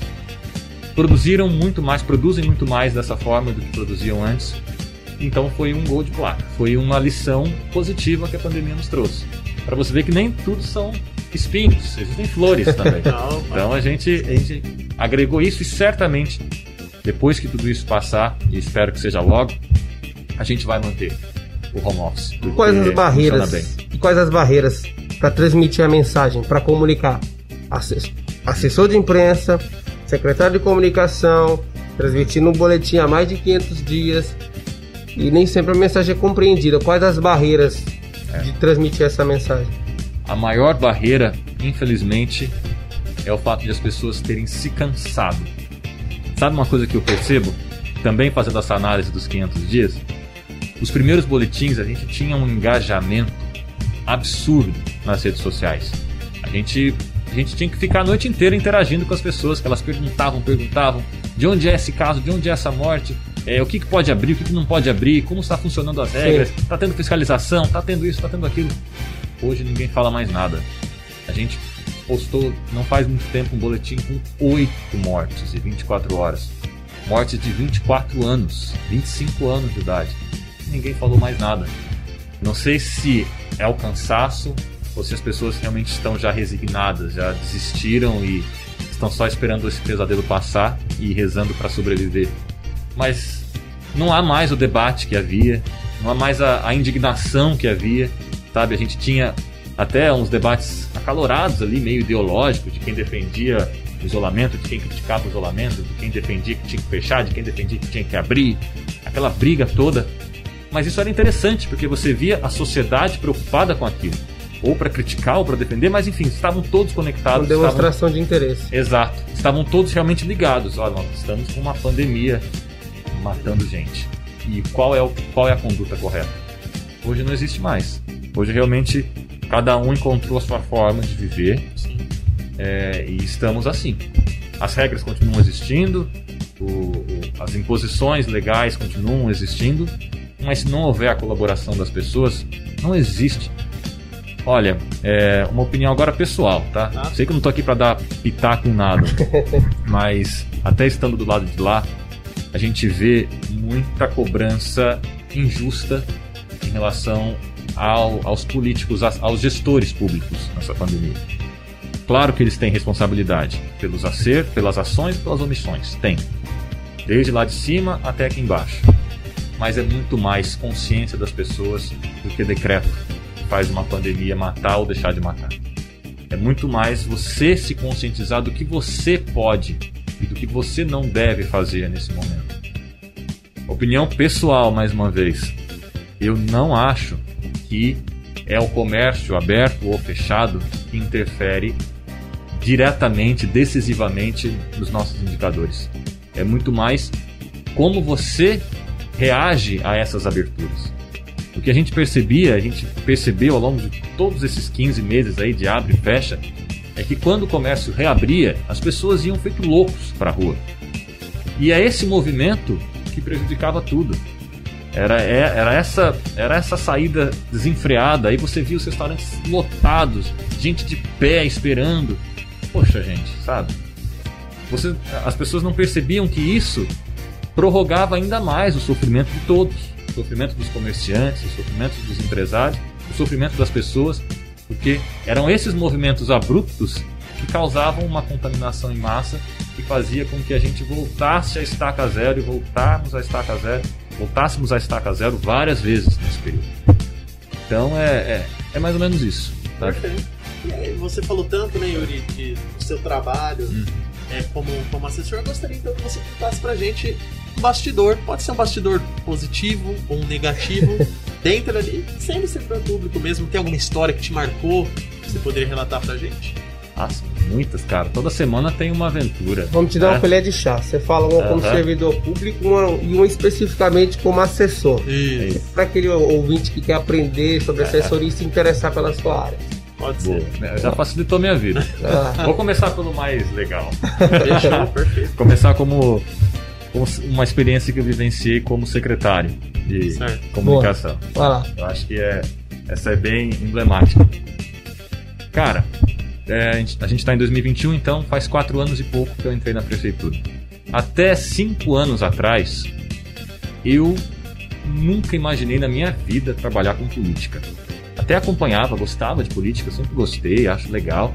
Produziram muito mais, produzem muito mais dessa forma do que produziam antes. Então foi um gol de placa, foi uma lição positiva que a pandemia nos trouxe. Para você ver que nem tudo são espinhos, existem flores também. então a gente, a gente agregou isso e certamente depois que tudo isso passar, e espero que seja logo, a gente vai manter o home office. E quais as barreiras? E quais as barreiras para transmitir a mensagem, para comunicar? Assessor de imprensa, secretário de comunicação, transmitindo um boletim há mais de 500 dias e nem sempre a mensagem é compreendida. Quais as barreiras é. de transmitir essa mensagem? A maior barreira, infelizmente, é o fato de as pessoas terem se cansado. Sabe uma coisa que eu percebo, também fazendo essa análise dos 500 dias? Os primeiros boletins a gente tinha um engajamento absurdo nas redes sociais. A gente, a gente tinha que ficar a noite inteira interagindo com as pessoas, que elas perguntavam, perguntavam de onde é esse caso, de onde é essa morte, é, o que, que pode abrir, o que, que não pode abrir, como está funcionando as regras, está tendo fiscalização, está tendo isso, está tendo aquilo. Hoje ninguém fala mais nada. A gente postou não faz muito tempo um boletim com oito mortes em 24 horas. Mortes de 24 anos, 25 anos de idade ninguém falou mais nada. Não sei se é o cansaço ou se as pessoas realmente estão já resignadas, já desistiram e estão só esperando esse pesadelo passar e rezando para sobreviver. Mas não há mais o debate que havia, não há mais a, a, indignação que havia, sabe? A gente tinha até uns debates acalorados ali, meio ideológicos, de quem defendia o isolamento, de quem criticava o isolamento, de quem defendia que tinha que fechar, de quem defendia que tinha que abrir, aquela briga toda. Mas isso era interessante, porque você via a sociedade preocupada com aquilo. Ou para criticar, ou para defender, mas enfim, estavam todos conectados. Uma demonstração estavam... de interesse. Exato. Estavam todos realmente ligados. Olha, nós estamos com uma pandemia matando gente. E qual é, o, qual é a conduta correta? Hoje não existe mais. Hoje realmente cada um encontrou a sua forma de viver. É, e estamos assim. As regras continuam existindo, o, o, as imposições legais continuam existindo, mas se não houver a colaboração das pessoas, não existe. Olha, é uma opinião agora pessoal, tá? Ah. Sei que eu não tô aqui para dar pitaco em nada, mas até estando do lado de lá, a gente vê muita cobrança injusta em relação ao, aos políticos, aos gestores públicos nessa pandemia. Claro que eles têm responsabilidade pelos acertos, pelas ações pelas omissões. Tem. Desde lá de cima até aqui embaixo mas é muito mais consciência das pessoas do que decreto que faz uma pandemia matar ou deixar de matar. É muito mais você se conscientizar do que você pode e do que você não deve fazer nesse momento. Opinião pessoal, mais uma vez. Eu não acho que é o comércio aberto ou fechado que interfere diretamente, decisivamente nos nossos indicadores. É muito mais como você reage a essas aberturas. O que a gente percebia, a gente percebeu ao longo de todos esses 15 meses aí de abre e fecha, é que quando o comércio reabria, as pessoas iam feito loucos para a rua. E é esse movimento que prejudicava tudo. Era, é, era, essa, era essa saída desenfreada. Aí você via os restaurantes lotados, gente de pé esperando. Poxa, gente, sabe? Você, as pessoas não percebiam que isso prorrogava ainda mais o sofrimento de todos: o sofrimento dos comerciantes, o sofrimento dos empresários, o sofrimento das pessoas, porque eram esses movimentos abruptos que causavam uma contaminação em massa que fazia com que a gente voltasse à estaca zero e voltarmos à estaca zero, voltássemos à estaca zero várias vezes nesse período. Então é, é, é mais ou menos isso. Tá? Perfeito. E aí, você falou tanto, né, Yuri, que o seu trabalho hum. é, como, como assessor, eu gostaria então que você contasse pra gente um bastidor. Pode ser um bastidor positivo ou um negativo, dentro ali, sem ser para público mesmo. Tem alguma história que te marcou que você poderia relatar pra gente? Nossa, muitas, cara. Toda semana tem uma aventura. Vamos te dar uma né? colher de chá. Você fala uma como servidor público uma, e uma especificamente como assessor. Isso. Para aquele ouvinte que quer aprender sobre assessoria e se interessar pela sua área. Pode ser. Boa. Já facilitou minha vida. Ah. Vou começar pelo mais legal. Fechou, perfeito. Começar como, como, uma experiência que eu vivenciei como secretário de certo. comunicação. Vai lá. Eu acho que é, essa é bem emblemática. Cara, é, a gente está em 2021, então faz quatro anos e pouco que eu entrei na prefeitura. Até cinco anos atrás, eu nunca imaginei na minha vida trabalhar com política. Até acompanhava, gostava de política, sempre gostei, acho legal.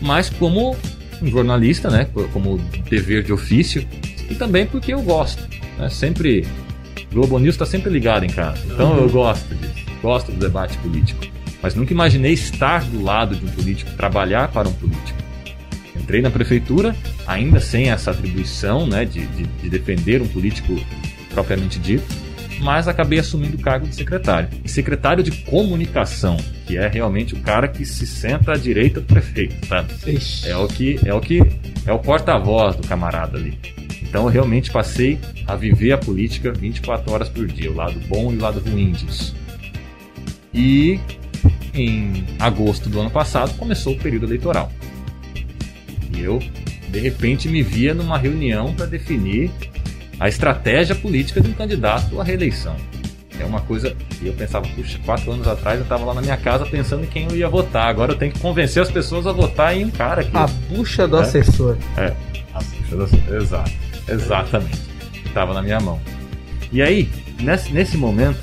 Mas como um jornalista, né, como dever de ofício, e também porque eu gosto. Né, sempre Globo News está sempre ligado em casa, então eu gosto disso, gosto do debate político mas nunca imaginei estar do lado de um político, trabalhar para um político. Entrei na prefeitura, ainda sem essa atribuição né, de, de, de defender um político propriamente dito, mas acabei assumindo o cargo de secretário. Secretário de comunicação, que é realmente o cara que se senta à direita do prefeito, sabe? É o que é o que é o porta-voz do camarada ali. Então eu realmente passei a viver a política 24 horas por dia, o lado bom e o lado ruim disso. E em agosto do ano passado, começou o período eleitoral. E eu, de repente, me via numa reunião para definir a estratégia política de um candidato à reeleição. É uma coisa que eu pensava, puxa, quatro anos atrás eu estava lá na minha casa pensando em quem eu ia votar. Agora eu tenho que convencer as pessoas a votar em um cara aqui. A bucha do é? assessor. É, a bucha do assessor. Exato. Exatamente. Estava na minha mão. E aí, nesse, nesse momento,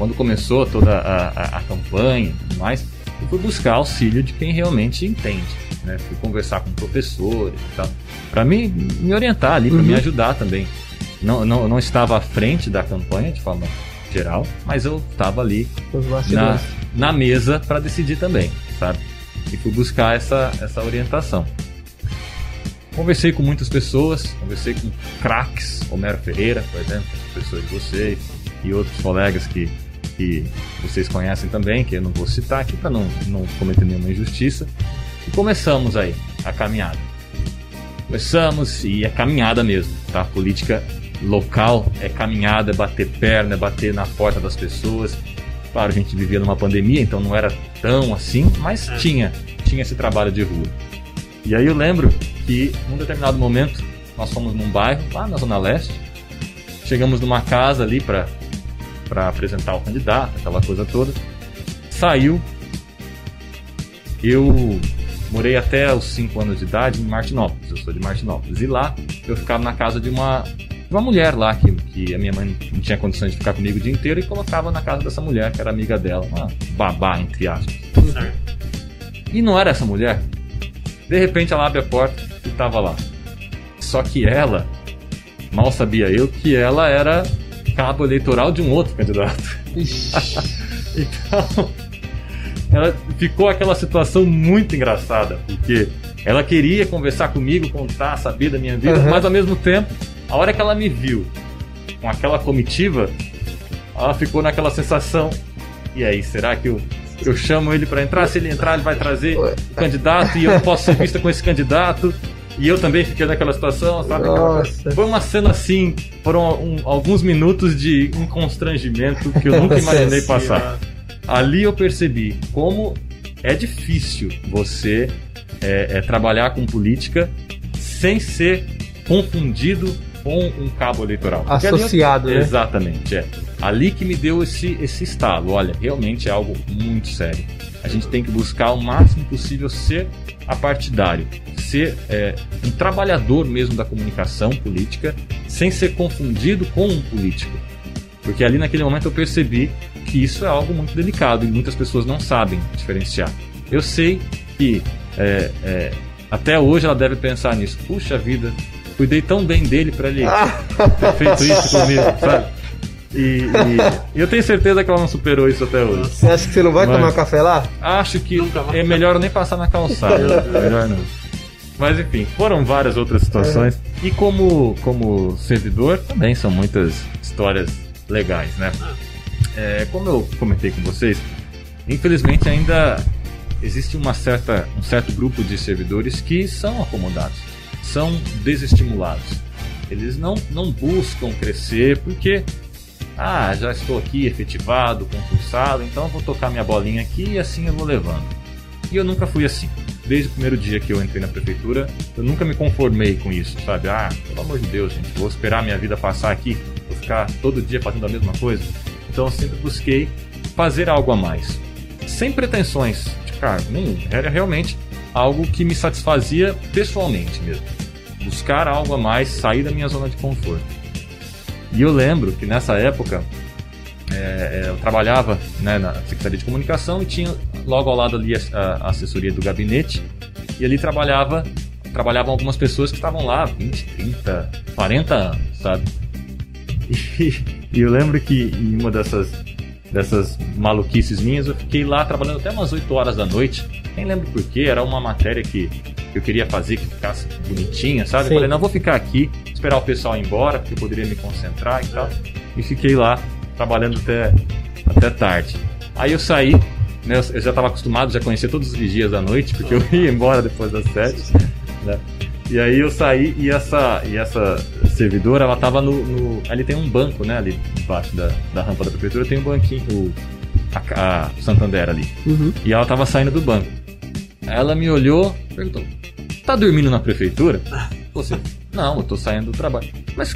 quando começou toda a, a, a campanha e tudo mais, eu fui buscar auxílio de quem realmente entende. Né? Fui conversar com professores e tal, para me, me orientar ali, para uhum. me ajudar também. Não, não, não estava à frente da campanha de forma geral, mas eu estava ali na, na mesa para decidir também, sabe? E fui buscar essa, essa orientação. Conversei com muitas pessoas, conversei com craques, Homero Ferreira, por exemplo, professor de vocês, e outros colegas que que vocês conhecem também, que eu não vou citar aqui para não, não cometer nenhuma injustiça. E começamos aí a caminhada. Começamos e é caminhada mesmo, tá? política local é caminhada, é bater perna, é bater na porta das pessoas. Claro, a gente vivia numa pandemia, então não era tão assim, mas é. tinha, tinha esse trabalho de rua. E aí eu lembro que num determinado momento nós fomos num bairro lá na Zona Leste, chegamos numa casa ali para para apresentar o candidato, aquela coisa toda. Saiu. Eu morei até os 5 anos de idade em Martinópolis, eu sou de Martinópolis. E lá eu ficava na casa de uma, de uma mulher lá, que, que a minha mãe não tinha condições de ficar comigo o dia inteiro, e colocava na casa dessa mulher, que era amiga dela, uma babá, entre aspas. E não era essa mulher. De repente ela abre a porta e tava lá. Só que ela, mal sabia eu que ela era cabo eleitoral de um outro candidato. então, ela ficou aquela situação muito engraçada, porque ela queria conversar comigo, contar, saber da minha vida, uhum. mas ao mesmo tempo, a hora que ela me viu com aquela comitiva, ela ficou naquela sensação: e aí, será que eu, eu chamo ele para entrar? Se ele entrar, ele vai trazer o candidato e eu posso ser vista com esse candidato. E eu também fiquei naquela situação, sabe? Nossa. Foi uma cena assim, foram um- alguns minutos de um constrangimento que eu nunca imaginei passar. Ali eu percebi como é difícil você é, é, trabalhar com política sem ser confundido com um cabo eleitoral. Ali Associado, né? Exatamente, é. Ali que me deu esse, esse estalo. Olha, realmente é algo muito sério. A gente tem que buscar o máximo possível ser apartidário, ser é, um trabalhador mesmo da comunicação política, sem ser confundido com um político. Porque ali naquele momento eu percebi que isso é algo muito delicado e muitas pessoas não sabem diferenciar. Eu sei que é, é, até hoje ela deve pensar nisso. Puxa vida, cuidei tão bem dele para ele ter feito isso comigo, sabe? E, e eu tenho certeza que ela não superou isso até hoje. Você acha que você não vai Mas- tomar café lá? Acho que mais. é melhor nem passar na calçada. melhor não. Mas enfim, foram várias outras situações. E como, como servidor, também são muitas histórias legais, né? É, como eu comentei com vocês, infelizmente ainda existe uma certa, um certo grupo de servidores que são acomodados, são desestimulados. Eles não, não buscam crescer porque, ah, já estou aqui efetivado, concursado, então vou tocar minha bolinha aqui e assim eu vou levando. E eu nunca fui assim. Desde o primeiro dia que eu entrei na prefeitura, eu nunca me conformei com isso, sabe? Ah, pelo amor de Deus, gente, vou esperar minha vida passar aqui, vou ficar todo dia fazendo a mesma coisa. Então eu sempre busquei fazer algo a mais. Sem pretensões de cargo nenhum. Era realmente algo que me satisfazia pessoalmente mesmo. Buscar algo a mais, sair da minha zona de conforto. E eu lembro que nessa época é, é, eu trabalhava né, na Secretaria de Comunicação e tinha logo ao lado ali a, a assessoria do gabinete e ali trabalhava trabalhavam algumas pessoas que estavam lá 20, 30, 40 anos, sabe? E, e eu lembro que em uma dessas dessas maluquices minhas eu fiquei lá trabalhando até umas 8 horas da noite. Nem lembro porquê, era uma matéria que que eu queria fazer que ficasse bonitinha, sabe? Sim. Eu falei, não, vou ficar aqui, esperar o pessoal ir embora, porque eu poderia me concentrar e tal. E fiquei lá trabalhando até, até tarde. Aí eu saí, né, eu- já estava acostumado, já conhecia todos os vigias da noite, porque eu ia embora depois das sete. Né? E aí eu saí e essa, e essa servidora, ela tava no, no- Ali tem um banco, né? Ali embaixo da, da rampa da prefeitura tem um banquinho, o, a, a Santander ali. Uhum. E ela tava saindo do banco. Ela me olhou, perguntou: Tá dormindo na prefeitura? Você, não, eu tô saindo do trabalho. Mas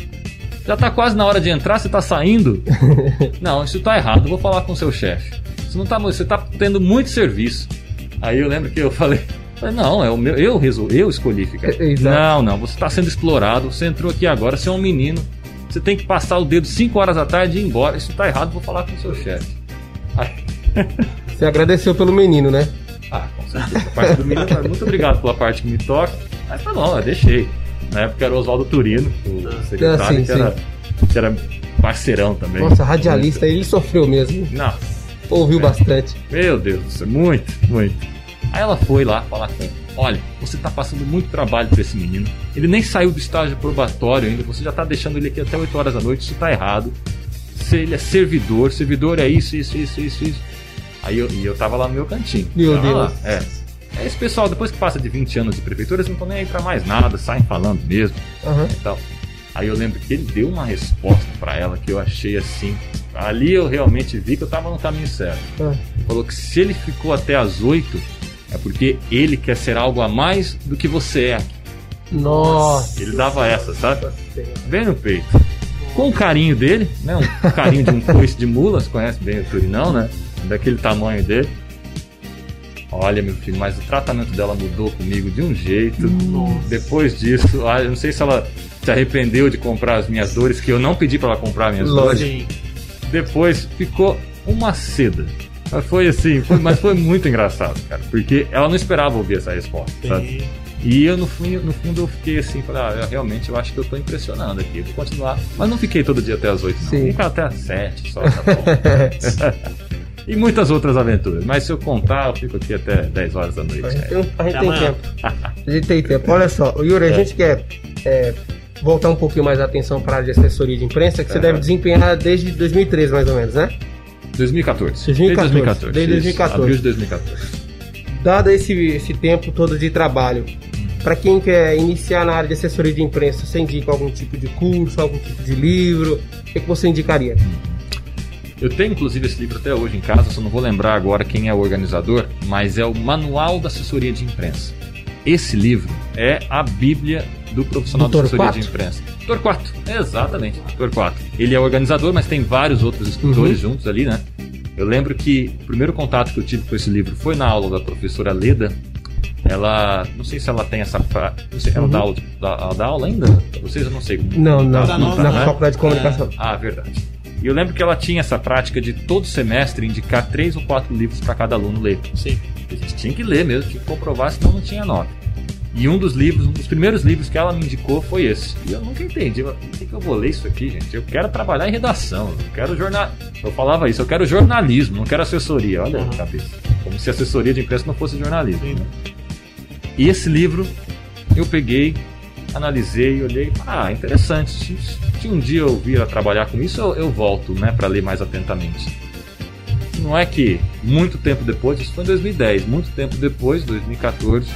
já tá quase na hora de entrar, você tá saindo? não, isso tá errado, vou falar com o seu chefe. Você não tá, você tá tendo muito serviço. Aí eu lembro que eu falei. Não, é o meu, eu resol, eu escolhi ficar. É. Não, não, você está sendo explorado, você entrou aqui agora, você é um menino, você tem que passar o dedo 5 horas da tarde e ir embora. Isso tá errado, vou falar com o seu chefe. Aí, Você agradeceu pelo menino, né? ah, com certeza. A parte do menino, muito obrigado pela parte que me toca. Mas tá bom, eu deixei. Na época era o Oswaldo Turino, o secretário, Ah, sim, que, era, que era parceirão também. Nossa, radialista, ele sofreu mesmo. Nossa, Ouviu bastante. meu Deus do céu, muito, muito. Aí ela foi lá falar com ele. Olha, você tá passando muito trabalho pra esse menino. Ele nem saiu do estágio probatório ainda. Você já tá deixando ele aqui até 8 horas da noite. Isso tá errado. Se ele é servidor, servidor é isso, isso, isso, isso, isso. Aí eu, e eu tava lá no meu cantinho. Meu Tava lá, Deus. É. É esse pessoal, depois que passa de 20 anos de prefeitura, eles não estão nem aí pra mais nada, saem falando mesmo Aham. e tal. Aí eu lembro que ele deu uma resposta pra ela que eu achei assim. Ali eu realmente vi que eu tava no caminho certo. Ah. Falou que se ele ficou até as 8, é porque ele quer ser algo a mais do que você é. Nossa. Ele dava essa, sabe? Bem no peito. Com o carinho dele, né? Um carinho de um coice de mulas, conhece bem o Turinão, né? Daquele tamanho dele. Olha, meu filho, mas o tratamento dela mudou comigo de um jeito. Depois disso, ah, eu não sei se ela se arrependeu de comprar as minhas dores, que eu não pedi pra ela comprar minhas dores. Lógico. Sim. Depois ficou uma seda. Mas foi assim, foi- mas foi muito engraçado, cara, porque ela não esperava ouvir essa resposta, sabe? E eu no fundo, no fundo eu fiquei assim, falei, ah, eu realmente eu acho que eu tô impressionando aqui, vou continuar. Mas não fiquei todo dia até as 8, não. Sim. Fiquei até as 7 só, tá bom. e muitas outras aventuras. Mas se eu contar, eu fico aqui até 10 horas da noite. A gente tem, a gente Até tem amanhã. tempo. A gente tem tempo. Olha só, Yuri, a É. gente quer é, voltar um pouquinho mais a atenção para a área de assessoria de imprensa, que você deve desempenhar desde 2013, mais ou menos, né? 2014. 2014. Desde 2014. Desde isso, 2014. Abril de 2014. Dado esse, esse tempo todo de trabalho, Para quem quer iniciar na área de assessoria de imprensa, você indica algum tipo de curso, algum tipo de livro? O que, que você indicaria? Eu tenho inclusive esse livro até hoje em casa, só não vou lembrar agora quem é o organizador, mas é o Manual da Assessoria de Imprensa. Esse livro é a Bíblia do profissional Do de assessoria de imprensa. Torquato, exatamente, Torquato. Ele é organizador, mas tem vários outros escritores Uhum. juntos ali, né? Eu lembro que o primeiro contato que eu tive com esse livro foi na aula da professora Leda. Ela, não sei se ela tem essa, não sei, ela Uhum. dá aula, dá, aula ainda? Pra Vocês eu não sei. Não, não, Tá na, nova, na né? faculdade de comunicação. Ah, verdade. E eu lembro que ela tinha essa prática de todo semestre indicar três ou quatro livros para cada aluno ler. Sim. A gente tinha que ler mesmo, tinha que comprovar, senão não tinha nota. E um dos livros, um dos primeiros livros que ela me indicou foi esse. E eu nunca entendi, mas por que, que eu vou ler isso aqui, gente? Eu quero trabalhar em redação, eu quero jornal. Eu falava isso, eu quero jornalismo, não quero assessoria. Olha Uhum. a cabeça. Como se assessoria de imprensa não fosse jornalismo. Né? E esse livro eu peguei, analisei, olhei, ah, interessante. Se, se um dia eu vir a trabalhar com isso, eu, eu volto, né, para ler mais atentamente. Não é que muito tempo depois, isso foi em 2010, muito tempo depois, 2014,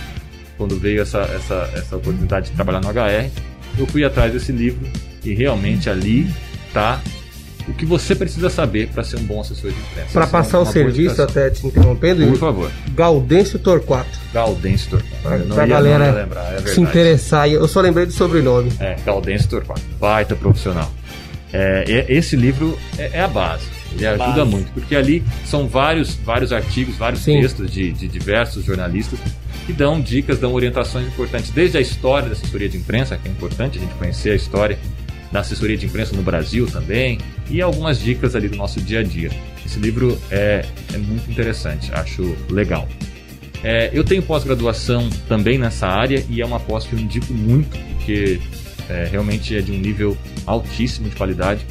quando veio essa, essa, essa oportunidade de trabalhar no HR, eu fui atrás desse livro e realmente ali tá o que você precisa saber para ser um bom assessor de imprensa. Para é passar o uma boa serviço, até te interrompendo, Por favor, Gaudêncio Torquato. Gaudêncio Torquato. Pra ia- galera lembrar, é. Se interessar, eu só lembrei do sobrenome. É, Gaudêncio Torquato, baita profissional. É, esse livro é, é a base. Ele ajuda Base. muito, porque ali são vários, vários artigos, vários Sim. textos de, de diversos jornalistas que dão dicas, dão orientações importantes, desde a história da assessoria de imprensa, que é importante a gente conhecer a história da assessoria de imprensa no Brasil também, e algumas dicas ali do nosso dia a dia. Esse livro é, é muito interessante, acho legal. É, eu tenho pós-graduação também nessa área e é uma pós que eu indico muito, porque é, realmente é de um nível altíssimo de qualidade,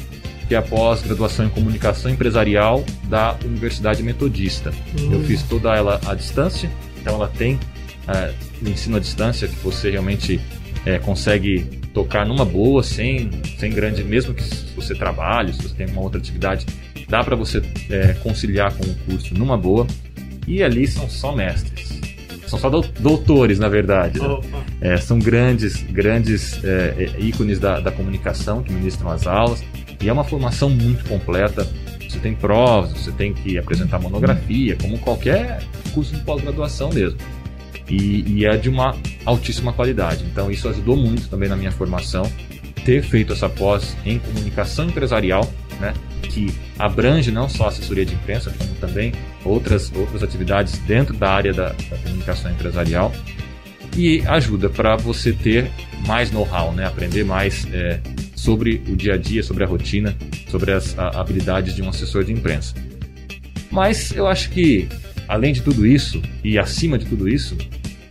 que é a pós-graduação em comunicação empresarial da Universidade Metodista. Eu fiz toda ela à distância, então ela tem é, ensino à distância que você realmente é, consegue tocar numa boa, sem, sem grande, mesmo que você trabalhe, se você tem uma outra atividade, dá para você é, conciliar com o curso numa boa. E ali são só mestres. São só dou- doutores, na verdade. né? É, são grandes, grandes é, é, ícones da, da comunicação que ministram as aulas. E é uma formação muito completa. Você tem provas, você tem que apresentar monografia, como qualquer curso de pós-graduação mesmo. E, e é de uma altíssima qualidade. Então isso ajudou muito também na minha formação ter feito essa pós em comunicação empresarial, né, que abrange não só assessoria de imprensa, como também outras, outras atividades dentro da área da, da comunicação empresarial e ajuda para você ter mais know-how, né? aprender mais é, sobre o dia a dia, sobre a rotina, sobre as habilidades de um assessor de imprensa. Mas eu acho que, além de tudo isso, e acima de tudo isso,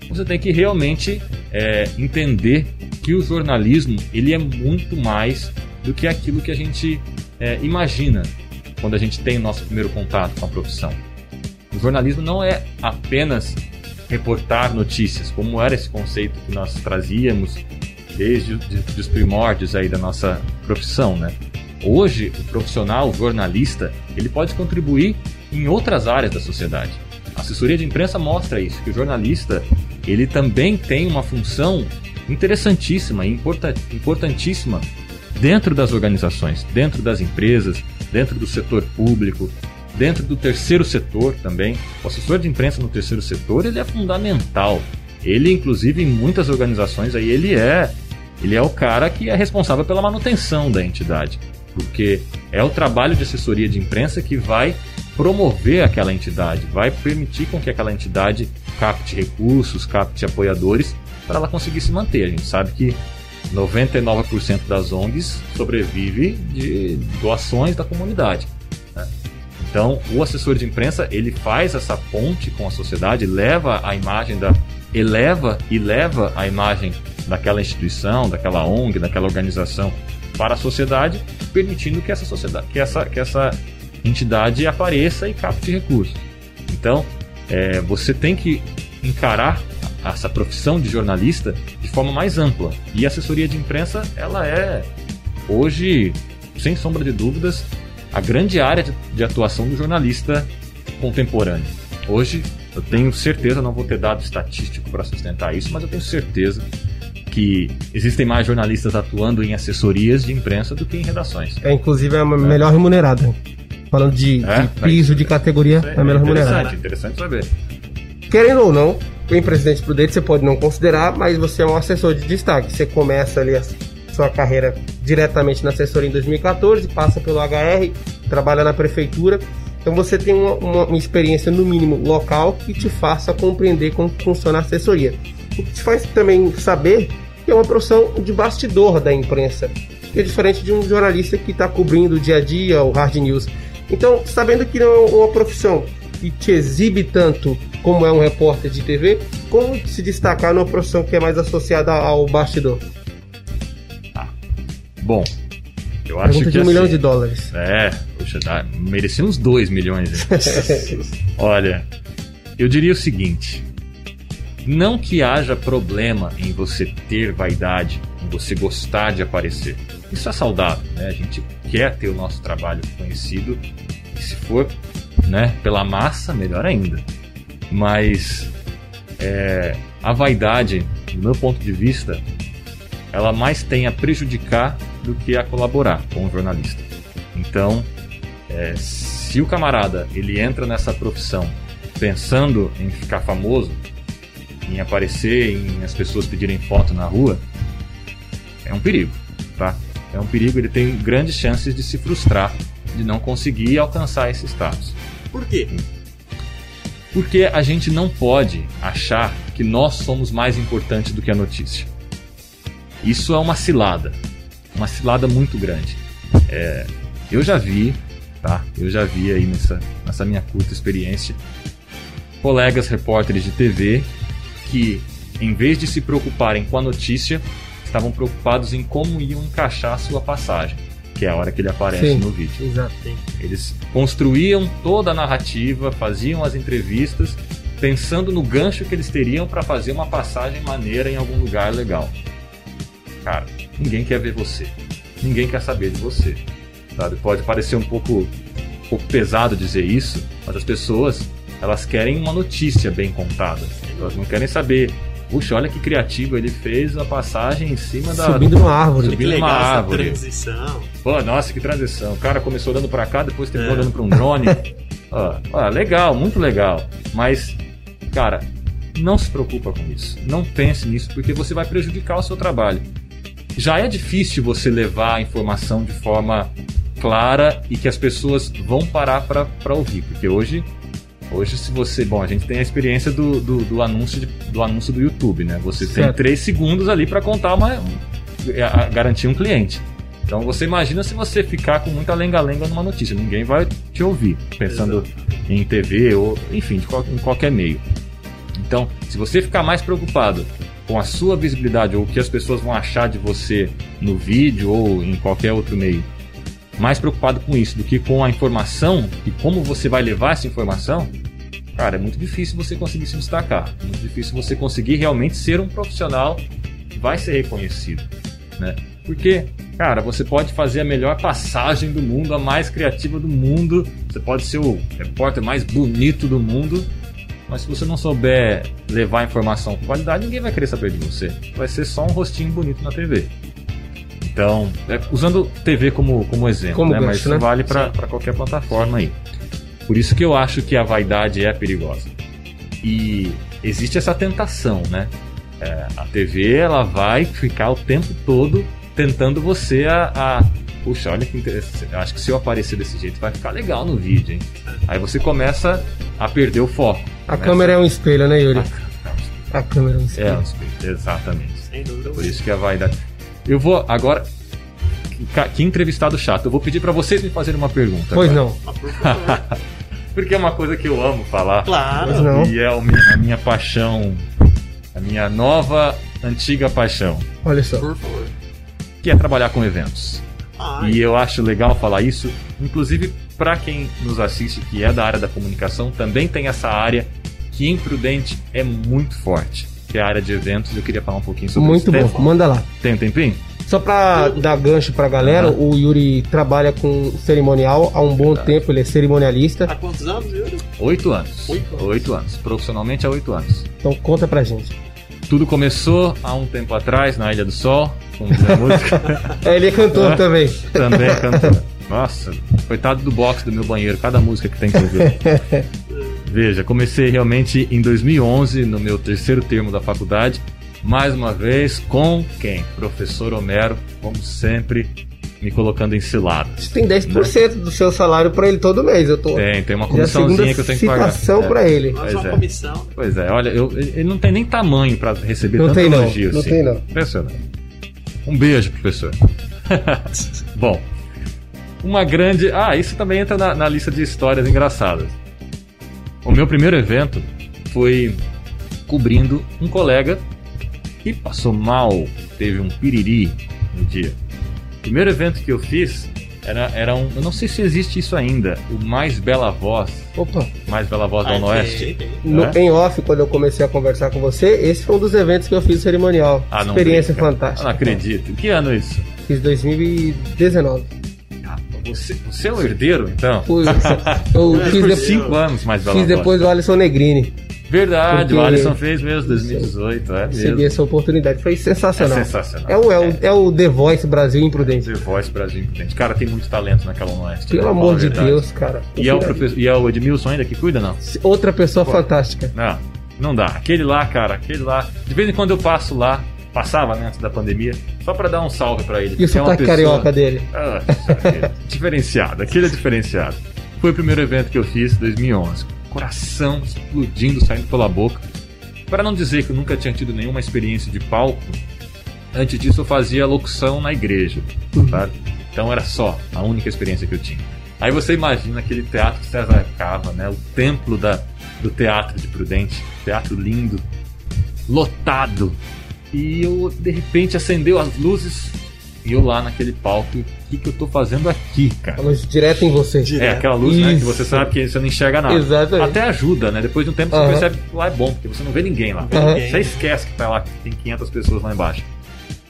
você tem que realmente é, entender que o jornalismo ele é muito mais do que aquilo que a gente é, imagina quando a gente tem o nosso primeiro contato com a profissão. O jornalismo não é apenas reportar notícias, como era esse conceito que nós trazíamos desde o- de- dos primórdios aí da nossa profissão, né? Hoje, o profissional, o jornalista, ele pode contribuir em outras áreas da sociedade. A assessoria de imprensa mostra isso, que o jornalista, ele também tem uma função interessantíssima e importa- importantíssima dentro das organizações, dentro das empresas, dentro do setor público, dentro do terceiro setor também. O assessor de imprensa no terceiro setor ele é fundamental. Ele, inclusive, em muitas organizações aí ele é ele é o cara que é responsável pela manutenção da entidade, porque é o trabalho de assessoria de imprensa que vai promover aquela entidade, vai permitir com que aquela entidade capte recursos, capte apoiadores para ela conseguir se manter. A gente sabe que 99% das ONGs sobrevive de doações da comunidade. né? Então, o assessor de imprensa ele faz essa ponte com a sociedade, leva a imagem da eleva e leva a imagem daquela instituição, daquela ONG, daquela organização para a sociedade, permitindo que essa sociedade, que essa, que essa entidade apareça e capte recursos. Então, é, você tem que encarar essa profissão de jornalista de forma mais ampla. E a assessoria de imprensa, ela é hoje, sem sombra de dúvidas, a grande área de, atuação do jornalista contemporâneo. Hoje, Eu tenho certeza, não vou ter dado estatístico para sustentar isso, mas eu tenho certeza que existem mais jornalistas atuando em assessorias de imprensa do que em redações. É, inclusive, é a melhor remunerada. Falando de, É? de piso, de categoria, é a melhor remunerada. interessante, interessante saber. Querendo ou não, em Presidente Prudente você pode não considerar, mas você é um assessor de destaque. Você começa ali a sua carreira diretamente na assessoria em 2014, passa pelo HR, trabalha na prefeitura. Então você tem uma, uma- uma experiência, no mínimo, local que te faça compreender como funciona a assessoria. O que te faz também saber que é uma profissão de bastidor da imprensa, que é diferente de um jornalista que está cobrindo o dia a dia, o hard news. Então, sabendo que não é uma profissão que te exibe tanto como é um repórter de TV, como se destacar numa profissão que é mais associada ao bastidor? Bom, eu acho Pergunta que de um assim, milhão de dólares. É, poxa, dá, merecia uns 2 milhões. Olha, eu diria o seguinte: não que haja problema em você ter vaidade, em você gostar de aparecer. Isso é saudável, né? A gente quer ter o nosso trabalho conhecido, e se for né, pela massa, melhor ainda. Mas é, a vaidade, do meu ponto de vista, ela mais tem a prejudicar do que a colaborar com o jornalista. Então, é, se o camarada ele entra nessa profissão pensando em ficar famoso, em aparecer, em as pessoas pedirem foto na rua, é um perigo, tá? É um perigo, ele tem grandes chances de se frustrar, de não conseguir alcançar esse status. Por quê? Porque a gente não pode achar que nós somos mais importantes do que a notícia. Isso é uma cilada. Uma cilada muito grande. É, eu já vi, tá? Eu já vi aí nessa, nessa minha curta experiência colegas repórteres de TV que, em vez de se preocuparem com a notícia, estavam preocupados em como iam encaixar a sua passagem, que é a hora que ele aparece Sim. no vídeo. Exato. Eles construíam toda a narrativa, faziam as entrevistas, pensando no gancho que eles teriam para fazer uma passagem maneira em algum lugar legal. Cara, ninguém quer ver você. Ninguém quer saber de você. Sabe? Pode parecer um pouco, um pouco pesado dizer isso, mas as pessoas elas querem uma notícia bem contada. Elas não querem saber. Puxa, olha que criativo ele fez a passagem em cima da. Subindo numa árvore. Que Subindo legal uma essa árvore. transição. Pô, nossa, que transição. O cara começou olhando pra cá, depois terminou É. olhando pra um drone. ó, ó, legal, muito legal. Mas, cara, não se preocupa com isso. Não pense nisso, porque você vai prejudicar o seu trabalho. Já é difícil você levar a informação de forma clara e que as pessoas vão parar pra ouvir. Porque hoje, hoje se você... Bom, a gente tem a experiência do, do, do anúncio, de- do anúncio do YouTube, né? Você tem Certo. três segundos ali pra contar uma... a- a- garantir um cliente. Então você imagina se você ficar com muita lenga-lenga numa notícia, ninguém vai te ouvir, pensando em TV ou, enfim, qual- em qualquer meio. Então, se você ficar mais preocupado com a sua visibilidade ou o que as pessoas vão achar de você no vídeo ou em qualquer outro meio, mais preocupado com isso do que com a informação e como você vai levar essa informação, cara, é muito difícil você conseguir se destacar. É muito difícil você conseguir realmente ser um profissional que vai ser reconhecido, né? Porque, cara, você pode fazer a melhor passagem do mundo, a mais criativa do mundo, você pode ser o repórter mais bonito do mundo, mas se você não souber levar a informação com qualidade, ninguém vai querer saber de você. Vai ser só um rostinho bonito na TV. Então, é, usando TV como, como exemplo, Como né? gancho, mas isso né? vale para qualquer plataforma aí. Por isso que eu acho que a vaidade é perigosa. E existe essa tentação, né? É, a TV ela vai ficar o tempo todo tentando você a, a puxa, olha que interessante. Eu acho que se eu aparecer desse jeito vai ficar legal no vídeo, hein? Aí você começa a perder o foco. A Começa- câmera é um espelho, né, Yuri? Ah, A câmera é um É, espelho. um espelho, exatamente. Sem dúvida. Por isso que a vaidade. Eu vou agora. Que, entrevistado chato. Eu vou pedir pra vocês me fazerem uma pergunta. Pois agora. não. Porque é uma coisa que eu amo falar. Claro. Pois não. E é o mi- a minha paixão. A minha nova, antiga paixão. Olha só. Por favor. Que é trabalhar com eventos. Ai, E eu acho legal falar isso, inclusive para quem nos assiste que é da área da comunicação, também tem essa área que em Prudente é muito forte, que é a área de eventos. Eu queria falar um pouquinho sobre Muito isso. bom. Manda lá. Tem um tempinho? Só pra dar gancho pra galera, o Yuri trabalha com cerimonial há um bom tempo, ele é cerimonialista. Há quantos anos, Yuri? Oito anos. Oito anos. Oito anos. Profissionalmente há oito anos. Então conta pra gente. Tudo começou há um tempo atrás, na Ilha do Sol, diz a música. É, ele é cantor É. também. Também cantor. Nossa, coitado do box do meu banheiro, cada música que tem que ouvir. Veja, comecei realmente em 2011, no meu terceiro termo da faculdade, mais uma vez com quem? Professor Homero, como sempre, me colocando em ciladas. Você tem 10% do seu salário pra ele todo mês. Eu tô. Tem, tem uma comissãozinha que eu tenho que pagar. É. pra ele. Pois uma é. comissão. Pois é, olha, eu- ele não tem nem tamanho pra receber Não tanto tem não, elogio não assim. tem não. Impressionante. Um beijo, professor. Bom, uma grande. Ah, isso também entra na, na lista de histórias engraçadas. O meu primeiro evento foi cobrindo um colega que passou mal, teve um piriri no dia. O primeiro evento que eu fiz era, era um. Eu não sei se existe isso ainda. O Mais Bela Voz. Opa. Mais Bela Voz do Ah, Oeste. No, É? Em off, quando eu comecei a conversar com você, esse foi um dos eventos que eu fiz cerimonial. Ah, Experiência brinca. fantástica. Eu não acredito. Que ano é isso? Fiz 2019. Você, você é o herdeiro, então? Fui, eu É, fiz, por cinco anos mais Bela fiz depois do Alisson Negrini. Verdade, o Alisson fez mesmo, 2018, é Recebi mesmo. essa oportunidade. Foi É sensacional. sensacional. É o, é, o, é o The Voice Brasil Imprudente. The Voice Brasil Imprudente. Cara, tem muito talento naquela Oeste. Pelo amor de. Deus, cara. E é, o professor, e é o Edmilson ainda que cuida, não? Outra pessoa fantástica. Não, não dá. Aquele lá, cara, aquele lá. De vez em quando eu passo lá, passava né, antes da pandemia, só pra dar um salve pra ele. E o é sotaque pessoa- carioca dele. Ah, diferenciado, aquele é diferenciado. Foi o primeiro evento que eu fiz em 2011. Coração explodindo, saindo pela boca. Para não dizer que eu nunca tinha tido nenhuma experiência de palco, antes disso eu fazia locução na igreja, sabe? Então era só a única experiência que eu tinha. Aí você imagina aquele teatro que César Cava, né? O templo da, do teatro de Prudente, teatro lindo, lotado. E eu, de repente, acendeu as luzes e eu lá naquele palco, o que, que eu tô fazendo aqui, cara? Falou direto em você. É, aquela luz, né? Que Isso. você sabe que você não enxerga nada. Exatamente. Até ajuda, né? Depois de um tempo você percebe que lá é bom, porque você não vê ninguém lá. Aham. Você esquece que tá lá, que tem 500 pessoas lá embaixo.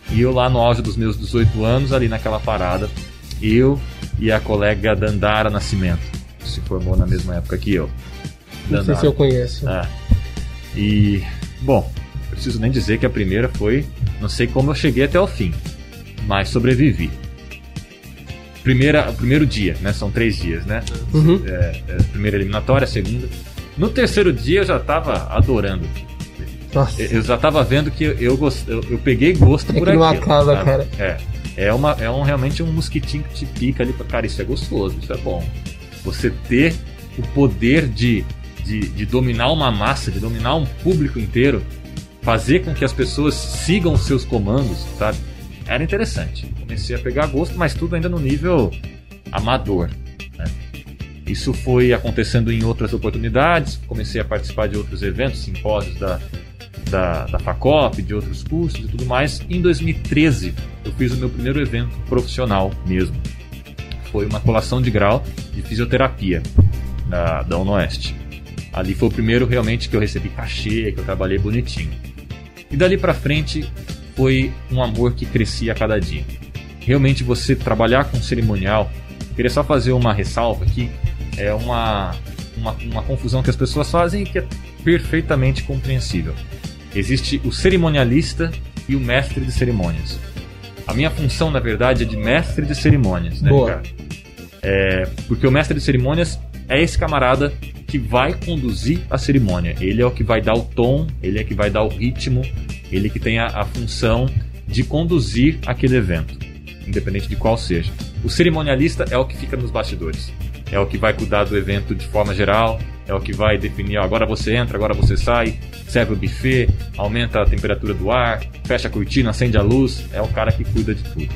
E eu lá no auge dos meus 18 anos, ali naquela parada, eu e a colega Dandara Nascimento, que se formou na mesma época que eu. Não sei se eu conheço. É. E, bom, preciso nem dizer que a primeira foi. Não sei como eu cheguei até o fim, mas sobrevivi. Primeira, primeiro dia, né? São três dias, né? Uhum. É, é, primeira eliminatória, segunda. No terceiro dia eu já tava adorando. Nossa. Eu eu já tava vendo que eu, gost... eu, eu peguei gosto É por aquilo. acaba, sabe? cara. É. É, uma, é um, realmente um mosquitinho que te pica ali. Cara, isso é gostoso, isso é bom. Você ter o poder de, de, de dominar uma massa, de dominar um público inteiro, fazer com que as pessoas sigam seus comandos, sabe? Era interessante. Comecei a pegar gosto, mas tudo ainda no nível amador. né? Isso foi acontecendo em outras oportunidades. Comecei a participar de outros eventos, simpósios da, da, da FACOP, de outros cursos e tudo mais. Em 2013, eu fiz o meu primeiro evento profissional mesmo. Foi uma colação de grau de fisioterapia da, da UNOeste. Ali foi o primeiro realmente que eu recebi cachê, que eu trabalhei bonitinho. E dali pra frente foi um amor que crescia a cada dia. Realmente você trabalhar com cerimonial, queria só fazer uma ressalva aqui, é uma, uma, uma confusão que as pessoas fazem e que é perfeitamente compreensível. Existe o cerimonialista e o mestre de cerimônias. A minha função, na verdade, é de mestre de cerimônias, né, Boa. Ricardo? É, porque o mestre de cerimônias é esse camarada que vai conduzir a cerimônia. Ele é o que vai dar o tom, ele é que vai dar o ritmo, ele que tem a, a função de conduzir aquele evento, independente de qual seja. O cerimonialista é o que fica nos bastidores. É o que vai cuidar do evento de forma geral, é o que vai definir, ó, agora você entra, agora você sai, serve o buffet, aumenta a temperatura do ar, fecha a cortina, acende a luz, é o cara que cuida de tudo.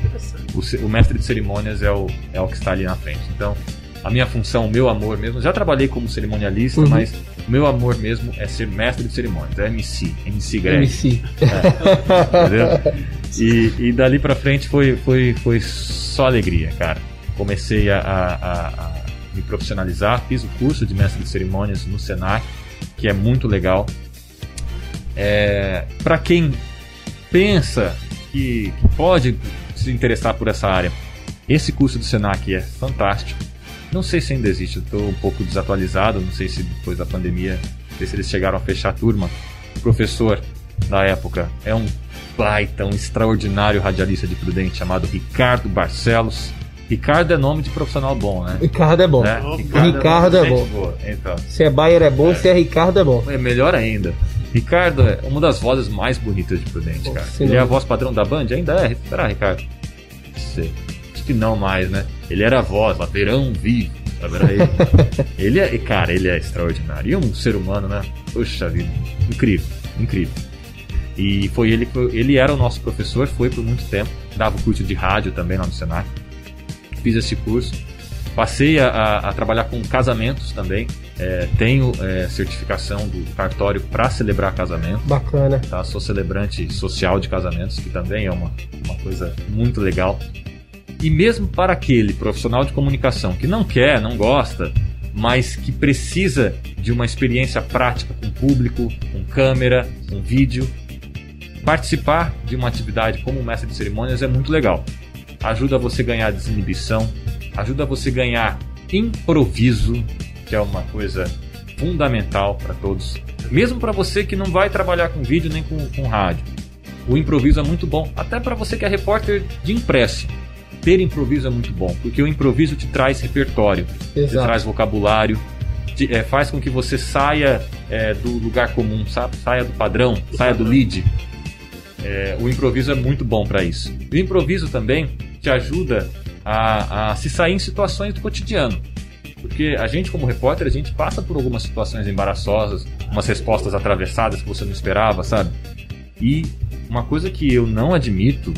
O, o mestre de cerimônias é o, é o que está ali na frente. Então, a minha função, o meu amor mesmo, já trabalhei como cerimonialista, Uhum. mas o meu amor mesmo é ser mestre de cerimônias, é MC, MC Greg, MC. entendeu? E, e dali pra frente foi, foi, foi só alegria, cara. Comecei a, a- a- a me profissionalizar, fiz o curso de mestre de cerimônias no Senac, que é muito legal. É, para quem pensa que, que pode se interessar por essa área. Esse curso do Senac é fantástico. Não sei se ainda existe, eu estou um pouco desatualizado, não sei se depois da pandemia, não sei se eles chegaram a fechar a turma. O professor da época é um baita, um extraordinário radialista de Prudente chamado Ricardo Barcelos. Ricardo é nome de profissional bom, né? Ricardo é bom. Né? Ricardo, é, bom. Boa. Então, Se é Bayer é bom, se é Ricardo é bom. é melhor ainda. Ricardo é uma das vozes mais bonitas de Prudente, cara. Ele é a não. voz padrão da Band? Ainda é? Será, Ricardo? Não sei. Acho que não mais, né? Ele era a voz, lá, Verão Vivo. Ele. ele é, cara, ele é extraordinário. E um ser humano, né? Puxa vida. Incrível, incrível. E foi ele que ele era o nosso professor, foi por muito tempo. Dava o curso de rádio também lá no Senac. Fiz esse curso. Passei a, a- a trabalhar com casamentos também. É, tenho é, certificação do cartório para celebrar casamento. Bacana. Tá? Sou celebrante social de casamentos, que também é uma, uma coisa muito legal. E mesmo para aquele profissional de comunicação que não quer, não gosta, mas que precisa de uma experiência prática com público, com câmera, com vídeo, participar de uma atividade como mestre de cerimônias é muito legal. Ajuda você a ganhar desinibição, ajuda você a ganhar improviso, que é uma coisa fundamental para todos. Mesmo para você que não vai trabalhar com vídeo nem com, com rádio. O improviso é muito bom, até para você que é repórter de impresso. Ter improviso é muito bom, porque o improviso te traz repertório, te Exato. traz vocabulário, te- é, faz com que você saia é, do lugar comum, sabe? Saia do padrão, saia do lead. É, o improviso é muito bom para isso. O improviso também te ajuda a, a se sair em situações do cotidiano. Porque a gente, como repórter, a gente passa por algumas situações embaraçosas, umas respostas atravessadas que você não esperava, sabe? E uma coisa que eu não admito,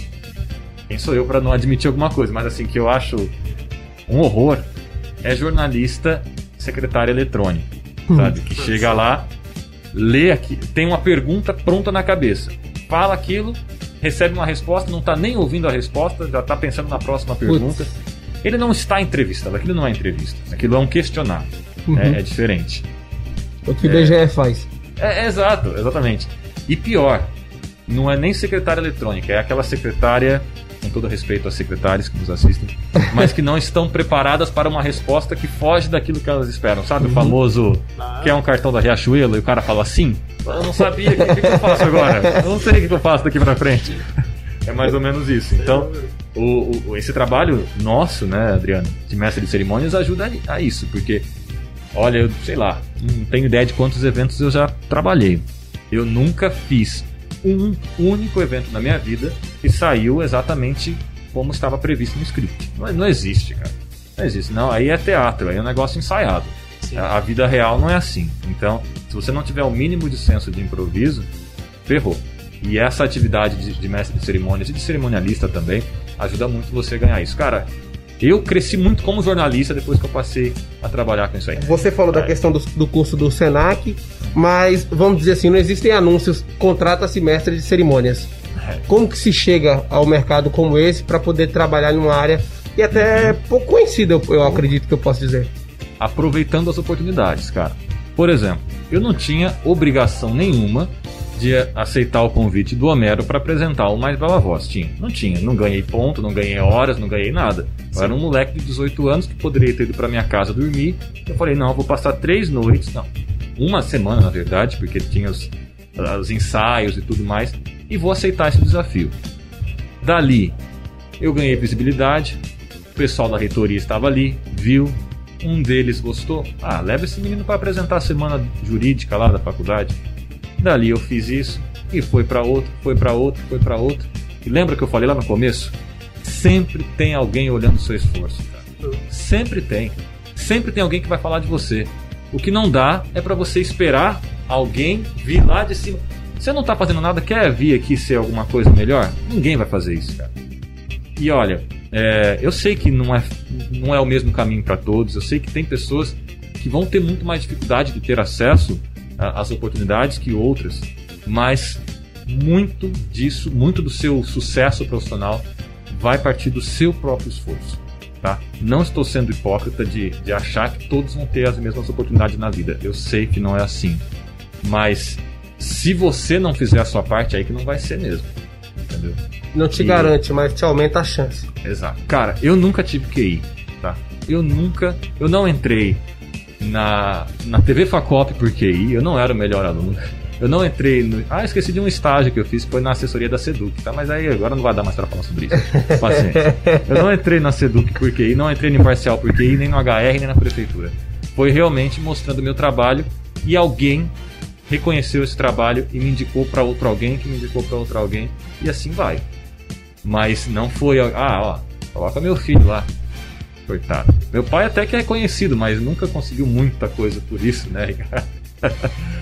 quem sou eu para não admitir alguma coisa, mas assim, que eu acho um horror, é jornalista secretária eletrônica, sabe? Que chega lá, lê aqui, tem uma pergunta pronta na cabeça, fala aquilo, recebe uma resposta, não tá nem ouvindo a resposta, já tá pensando na próxima pergunta. Ele não está entrevistando, aquilo não é entrevista, aquilo é um questionário. Uhum. É, é diferente. O que o BGE faz. É, é exato, exatamente. E pior, não é nem secretária eletrônica, é aquela secretária, todo respeito às secretárias que nos assistem, mas que não estão preparadas para uma resposta que foge daquilo que elas esperam. Sabe o famoso Ah, quer um cartão da Riachuelo e o cara fala assim? Eu não sabia, o que, que eu faço agora? Eu não sei o que que eu faço daqui pra frente. É mais ou menos isso. Então, o, o- esse trabalho nosso, né, Adriano, de mestre de cerimônias, ajuda a, a isso, porque, olha, eu sei lá, não tenho ideia de quantos eventos eu já trabalhei. Eu nunca fiz um único evento na minha vida que saiu exatamente como estava previsto no script. Não, não existe, cara. Não existe. Não, aí é teatro, aí é um negócio ensaiado. A, a vida real não é assim. Então, se você não tiver o mínimo de senso de improviso, ferrou. E essa atividade de, de mestre de cerimônias e de cerimonialista também ajuda muito você a ganhar isso. Cara, eu cresci muito como jornalista depois que eu passei a trabalhar com isso aí. Você falou da É. questão do, do curso do Senac, mas vamos dizer assim, não existem anúncios, contrata-se mestre de cerimônias. É. Como que se chega ao mercado como esse para poder trabalhar numa área e até pouco conhecida, eu, eu acredito que eu posso dizer. aproveitando as oportunidades, cara. Por exemplo, eu não tinha obrigação nenhuma de aceitar o convite do Homero para apresentar o Mais Bela Voz. Tinha, não tinha. Não ganhei ponto, não ganhei horas, não ganhei nada. Eu era um moleque de 18 anos que poderia ter ido para minha casa dormir. Eu falei, não, eu vou passar três noites, não, uma semana na verdade, porque tinha os, os ensaios e tudo mais, e vou aceitar esse desafio. Dali, eu ganhei visibilidade, o pessoal da reitoria estava ali, viu, um deles gostou. Ah, leva esse menino para apresentar a semana jurídica lá da faculdade. Dali eu fiz isso e foi para outro, foi para outro, foi para outro. E lembra que eu falei lá no começo? Sempre tem alguém olhando o seu esforço, cara. Sempre tem. Sempre tem alguém que vai falar de você. O que não dá é para você esperar alguém vir lá de cima. Você não tá fazendo nada, quer vir aqui ser alguma coisa melhor? Ninguém vai fazer isso, cara. E olha, é, eu sei que não é, não é o mesmo caminho para todos. Eu sei que tem pessoas que vão ter muito mais dificuldade de ter acesso a- às oportunidades que outras, mas muito disso, muito do seu sucesso profissional vai partir do seu próprio esforço. Tá? Não estou sendo hipócrita de, de achar que todos vão ter as mesmas oportunidades na vida. Eu sei que não é assim. Mas se você não fizer a sua parte, é aí que não vai ser mesmo. Entendeu? entendeu? Não te E- garante, mas te aumenta a chance. Exato. Cara, eu nunca tive QI, tá? Eu nunca. Eu não entrei na, na TV Facop por QI, eu não era o melhor aluno. Eu não entrei no. Ah, esqueci de um estágio que eu fiz, foi na assessoria da Seduc, tá? Mas aí agora não vai dar mais pra falar sobre isso. Paciência. Eu não entrei na Seduc por QI, não entrei no Imparcial por QI, nem no HR, nem na prefeitura. Foi realmente mostrando o meu trabalho e alguém reconheceu esse trabalho e me indicou pra outro alguém, que me indicou pra outro alguém, e assim vai. Mas não foi. Ah, ó, coloca meu filho lá. Coitado. Meu pai até que é conhecido, mas nunca conseguiu muita coisa por isso, né, Ricardo?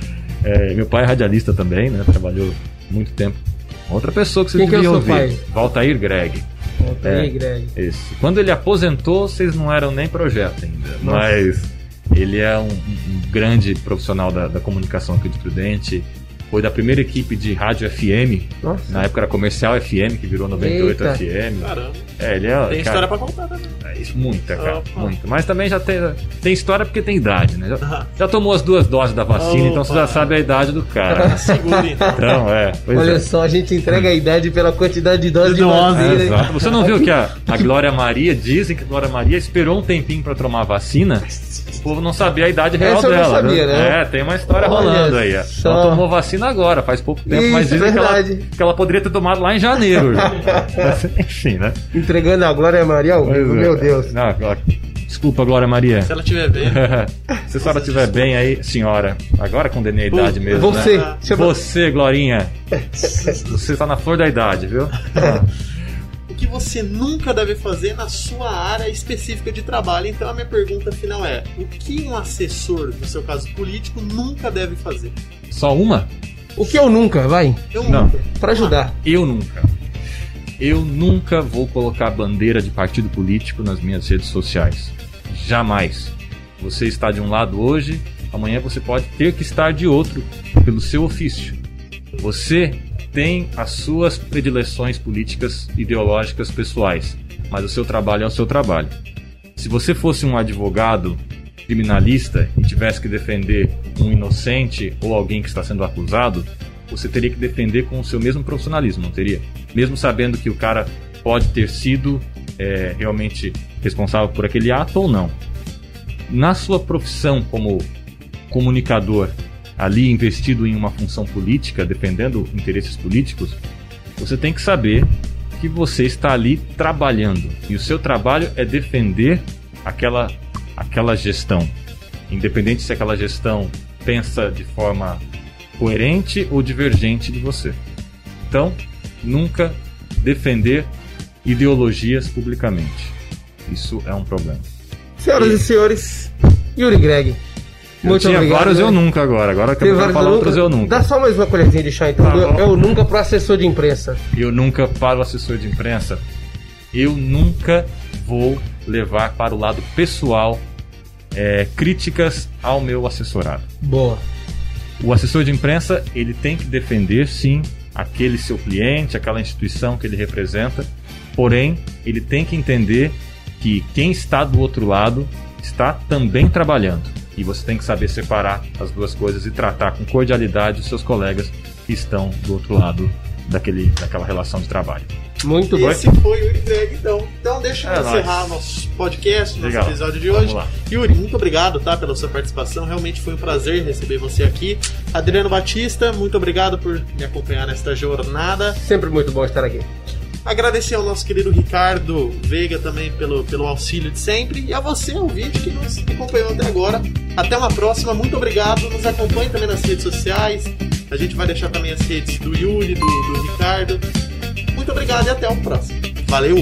É, meu pai é radialista também, né? Trabalhou muito tempo. Outra pessoa que você Quem que é ouvir. Valtair Greg. Conta É. Greg. Esse. Quando ele aposentou, vocês não eram nem projeto ainda. Nossa. Mas ele é um, um grande profissional da, da comunicação aqui de Prudente. Foi da primeira equipe de rádio FM. Nossa. Na época era comercial FM, que virou 98 Eita. FM. Caramba. É, ele é. Tem cara, história pra contar também. é isso, muita, cara. Opa. Muita. Mas também já tem, tem história porque tem idade, né? Já, já tomou as duas doses da vacina, então você já Opa. sabe a idade do cara. Segura então. Então, é. Pois Olha é. só, a gente entrega a idade pela quantidade de doses de vacina. É, exato. Você não viu que a, a Glória Maria, dizem que a Glória Maria esperou um tempinho pra tomar a vacina? O povo não sabia a idade real Essa eu não dela. sabia, né? É, tem uma história Olha rolando aí. só. Ela tomou vacina agora, faz pouco tempo, mas Isso, dizem que ela, verdade. que ela poderia ter tomado lá em janeiro. Mas, Enfim, né? Entregando a Glória Maria ao vivo, é. meu Deus. Não, desculpa, Glória Maria. Se ela tiver bem. Se a senhora estiver bem aí, senhora, agora condenei a idade mesmo. Você, né? chama- Você, Glorinha. Você tá na flor da idade, viu? O que você nunca deve fazer na sua área específica de trabalho. Então a minha pergunta final é: o que um assessor, no seu caso político, nunca deve fazer? Só uma? O que eu nunca, vai? Eu Não. nunca. Pra ajudar. Eu nunca. Eu nunca vou colocar bandeira de partido político nas minhas redes sociais. Jamais. Você está de um lado hoje, amanhã você pode ter que estar de outro, pelo seu ofício. Você tem as suas predileções políticas, ideológicas, pessoais, mas o seu trabalho é o seu trabalho. Se você fosse um advogado criminalista e tivesse que defender um inocente ou alguém que está sendo acusado, você teria que defender com o seu mesmo profissionalismo, não teria? Mesmo sabendo que o cara pode ter sido é, realmente responsável por aquele ato ou não. Na sua profissão como comunicador, ali investido em uma função política, defendendo interesses políticos, você tem que saber que você está ali trabalhando e o seu trabalho é defender aquela aquela gestão, independente se aquela gestão pensa de forma coerente ou divergente de você. Então, nunca defender ideologias publicamente. Isso é um problema. Senhoras e senhores, Yuri Greg. Muito eu tinha obrigado. vários né? eu nunca agora. Agora que eu vários falar outros eu nunca. Dá só mais uma colherzinha de chá, então. Tá eu, eu nunca pro assessor de imprensa. Eu nunca, para o assessor de imprensa, eu nunca vou levar para o lado pessoal é, críticas ao meu assessorado. Boa. O assessor de imprensa, ele tem que defender, sim, aquele seu cliente, aquela instituição que ele representa, porém, ele tem que entender que quem está do outro lado está também trabalhando. E você tem que saber separar as duas coisas e tratar com cordialidade os seus colegas que estão do outro lado daquele, daquela relação de trabalho. Muito bom. Esse foi o Yuri Greg, então. Então deixa eu É encerrar nosso podcast, nosso Legal. episódio de hoje. Yuri, muito obrigado, tá, pela sua participação. Realmente foi um prazer receber você aqui. Adriano Batista, muito obrigado por me acompanhar nesta jornada. Sempre muito bom estar aqui. Agradecer ao nosso querido Ricardo Veiga também pelo, pelo auxílio de sempre. E a você, ouvinte, que nos acompanhou até agora. Até uma próxima, muito obrigado. Nos acompanhe também nas redes sociais. A gente vai deixar também as redes do Yuri, do, do Ricardo. Muito obrigado e até o próximo. Valeu!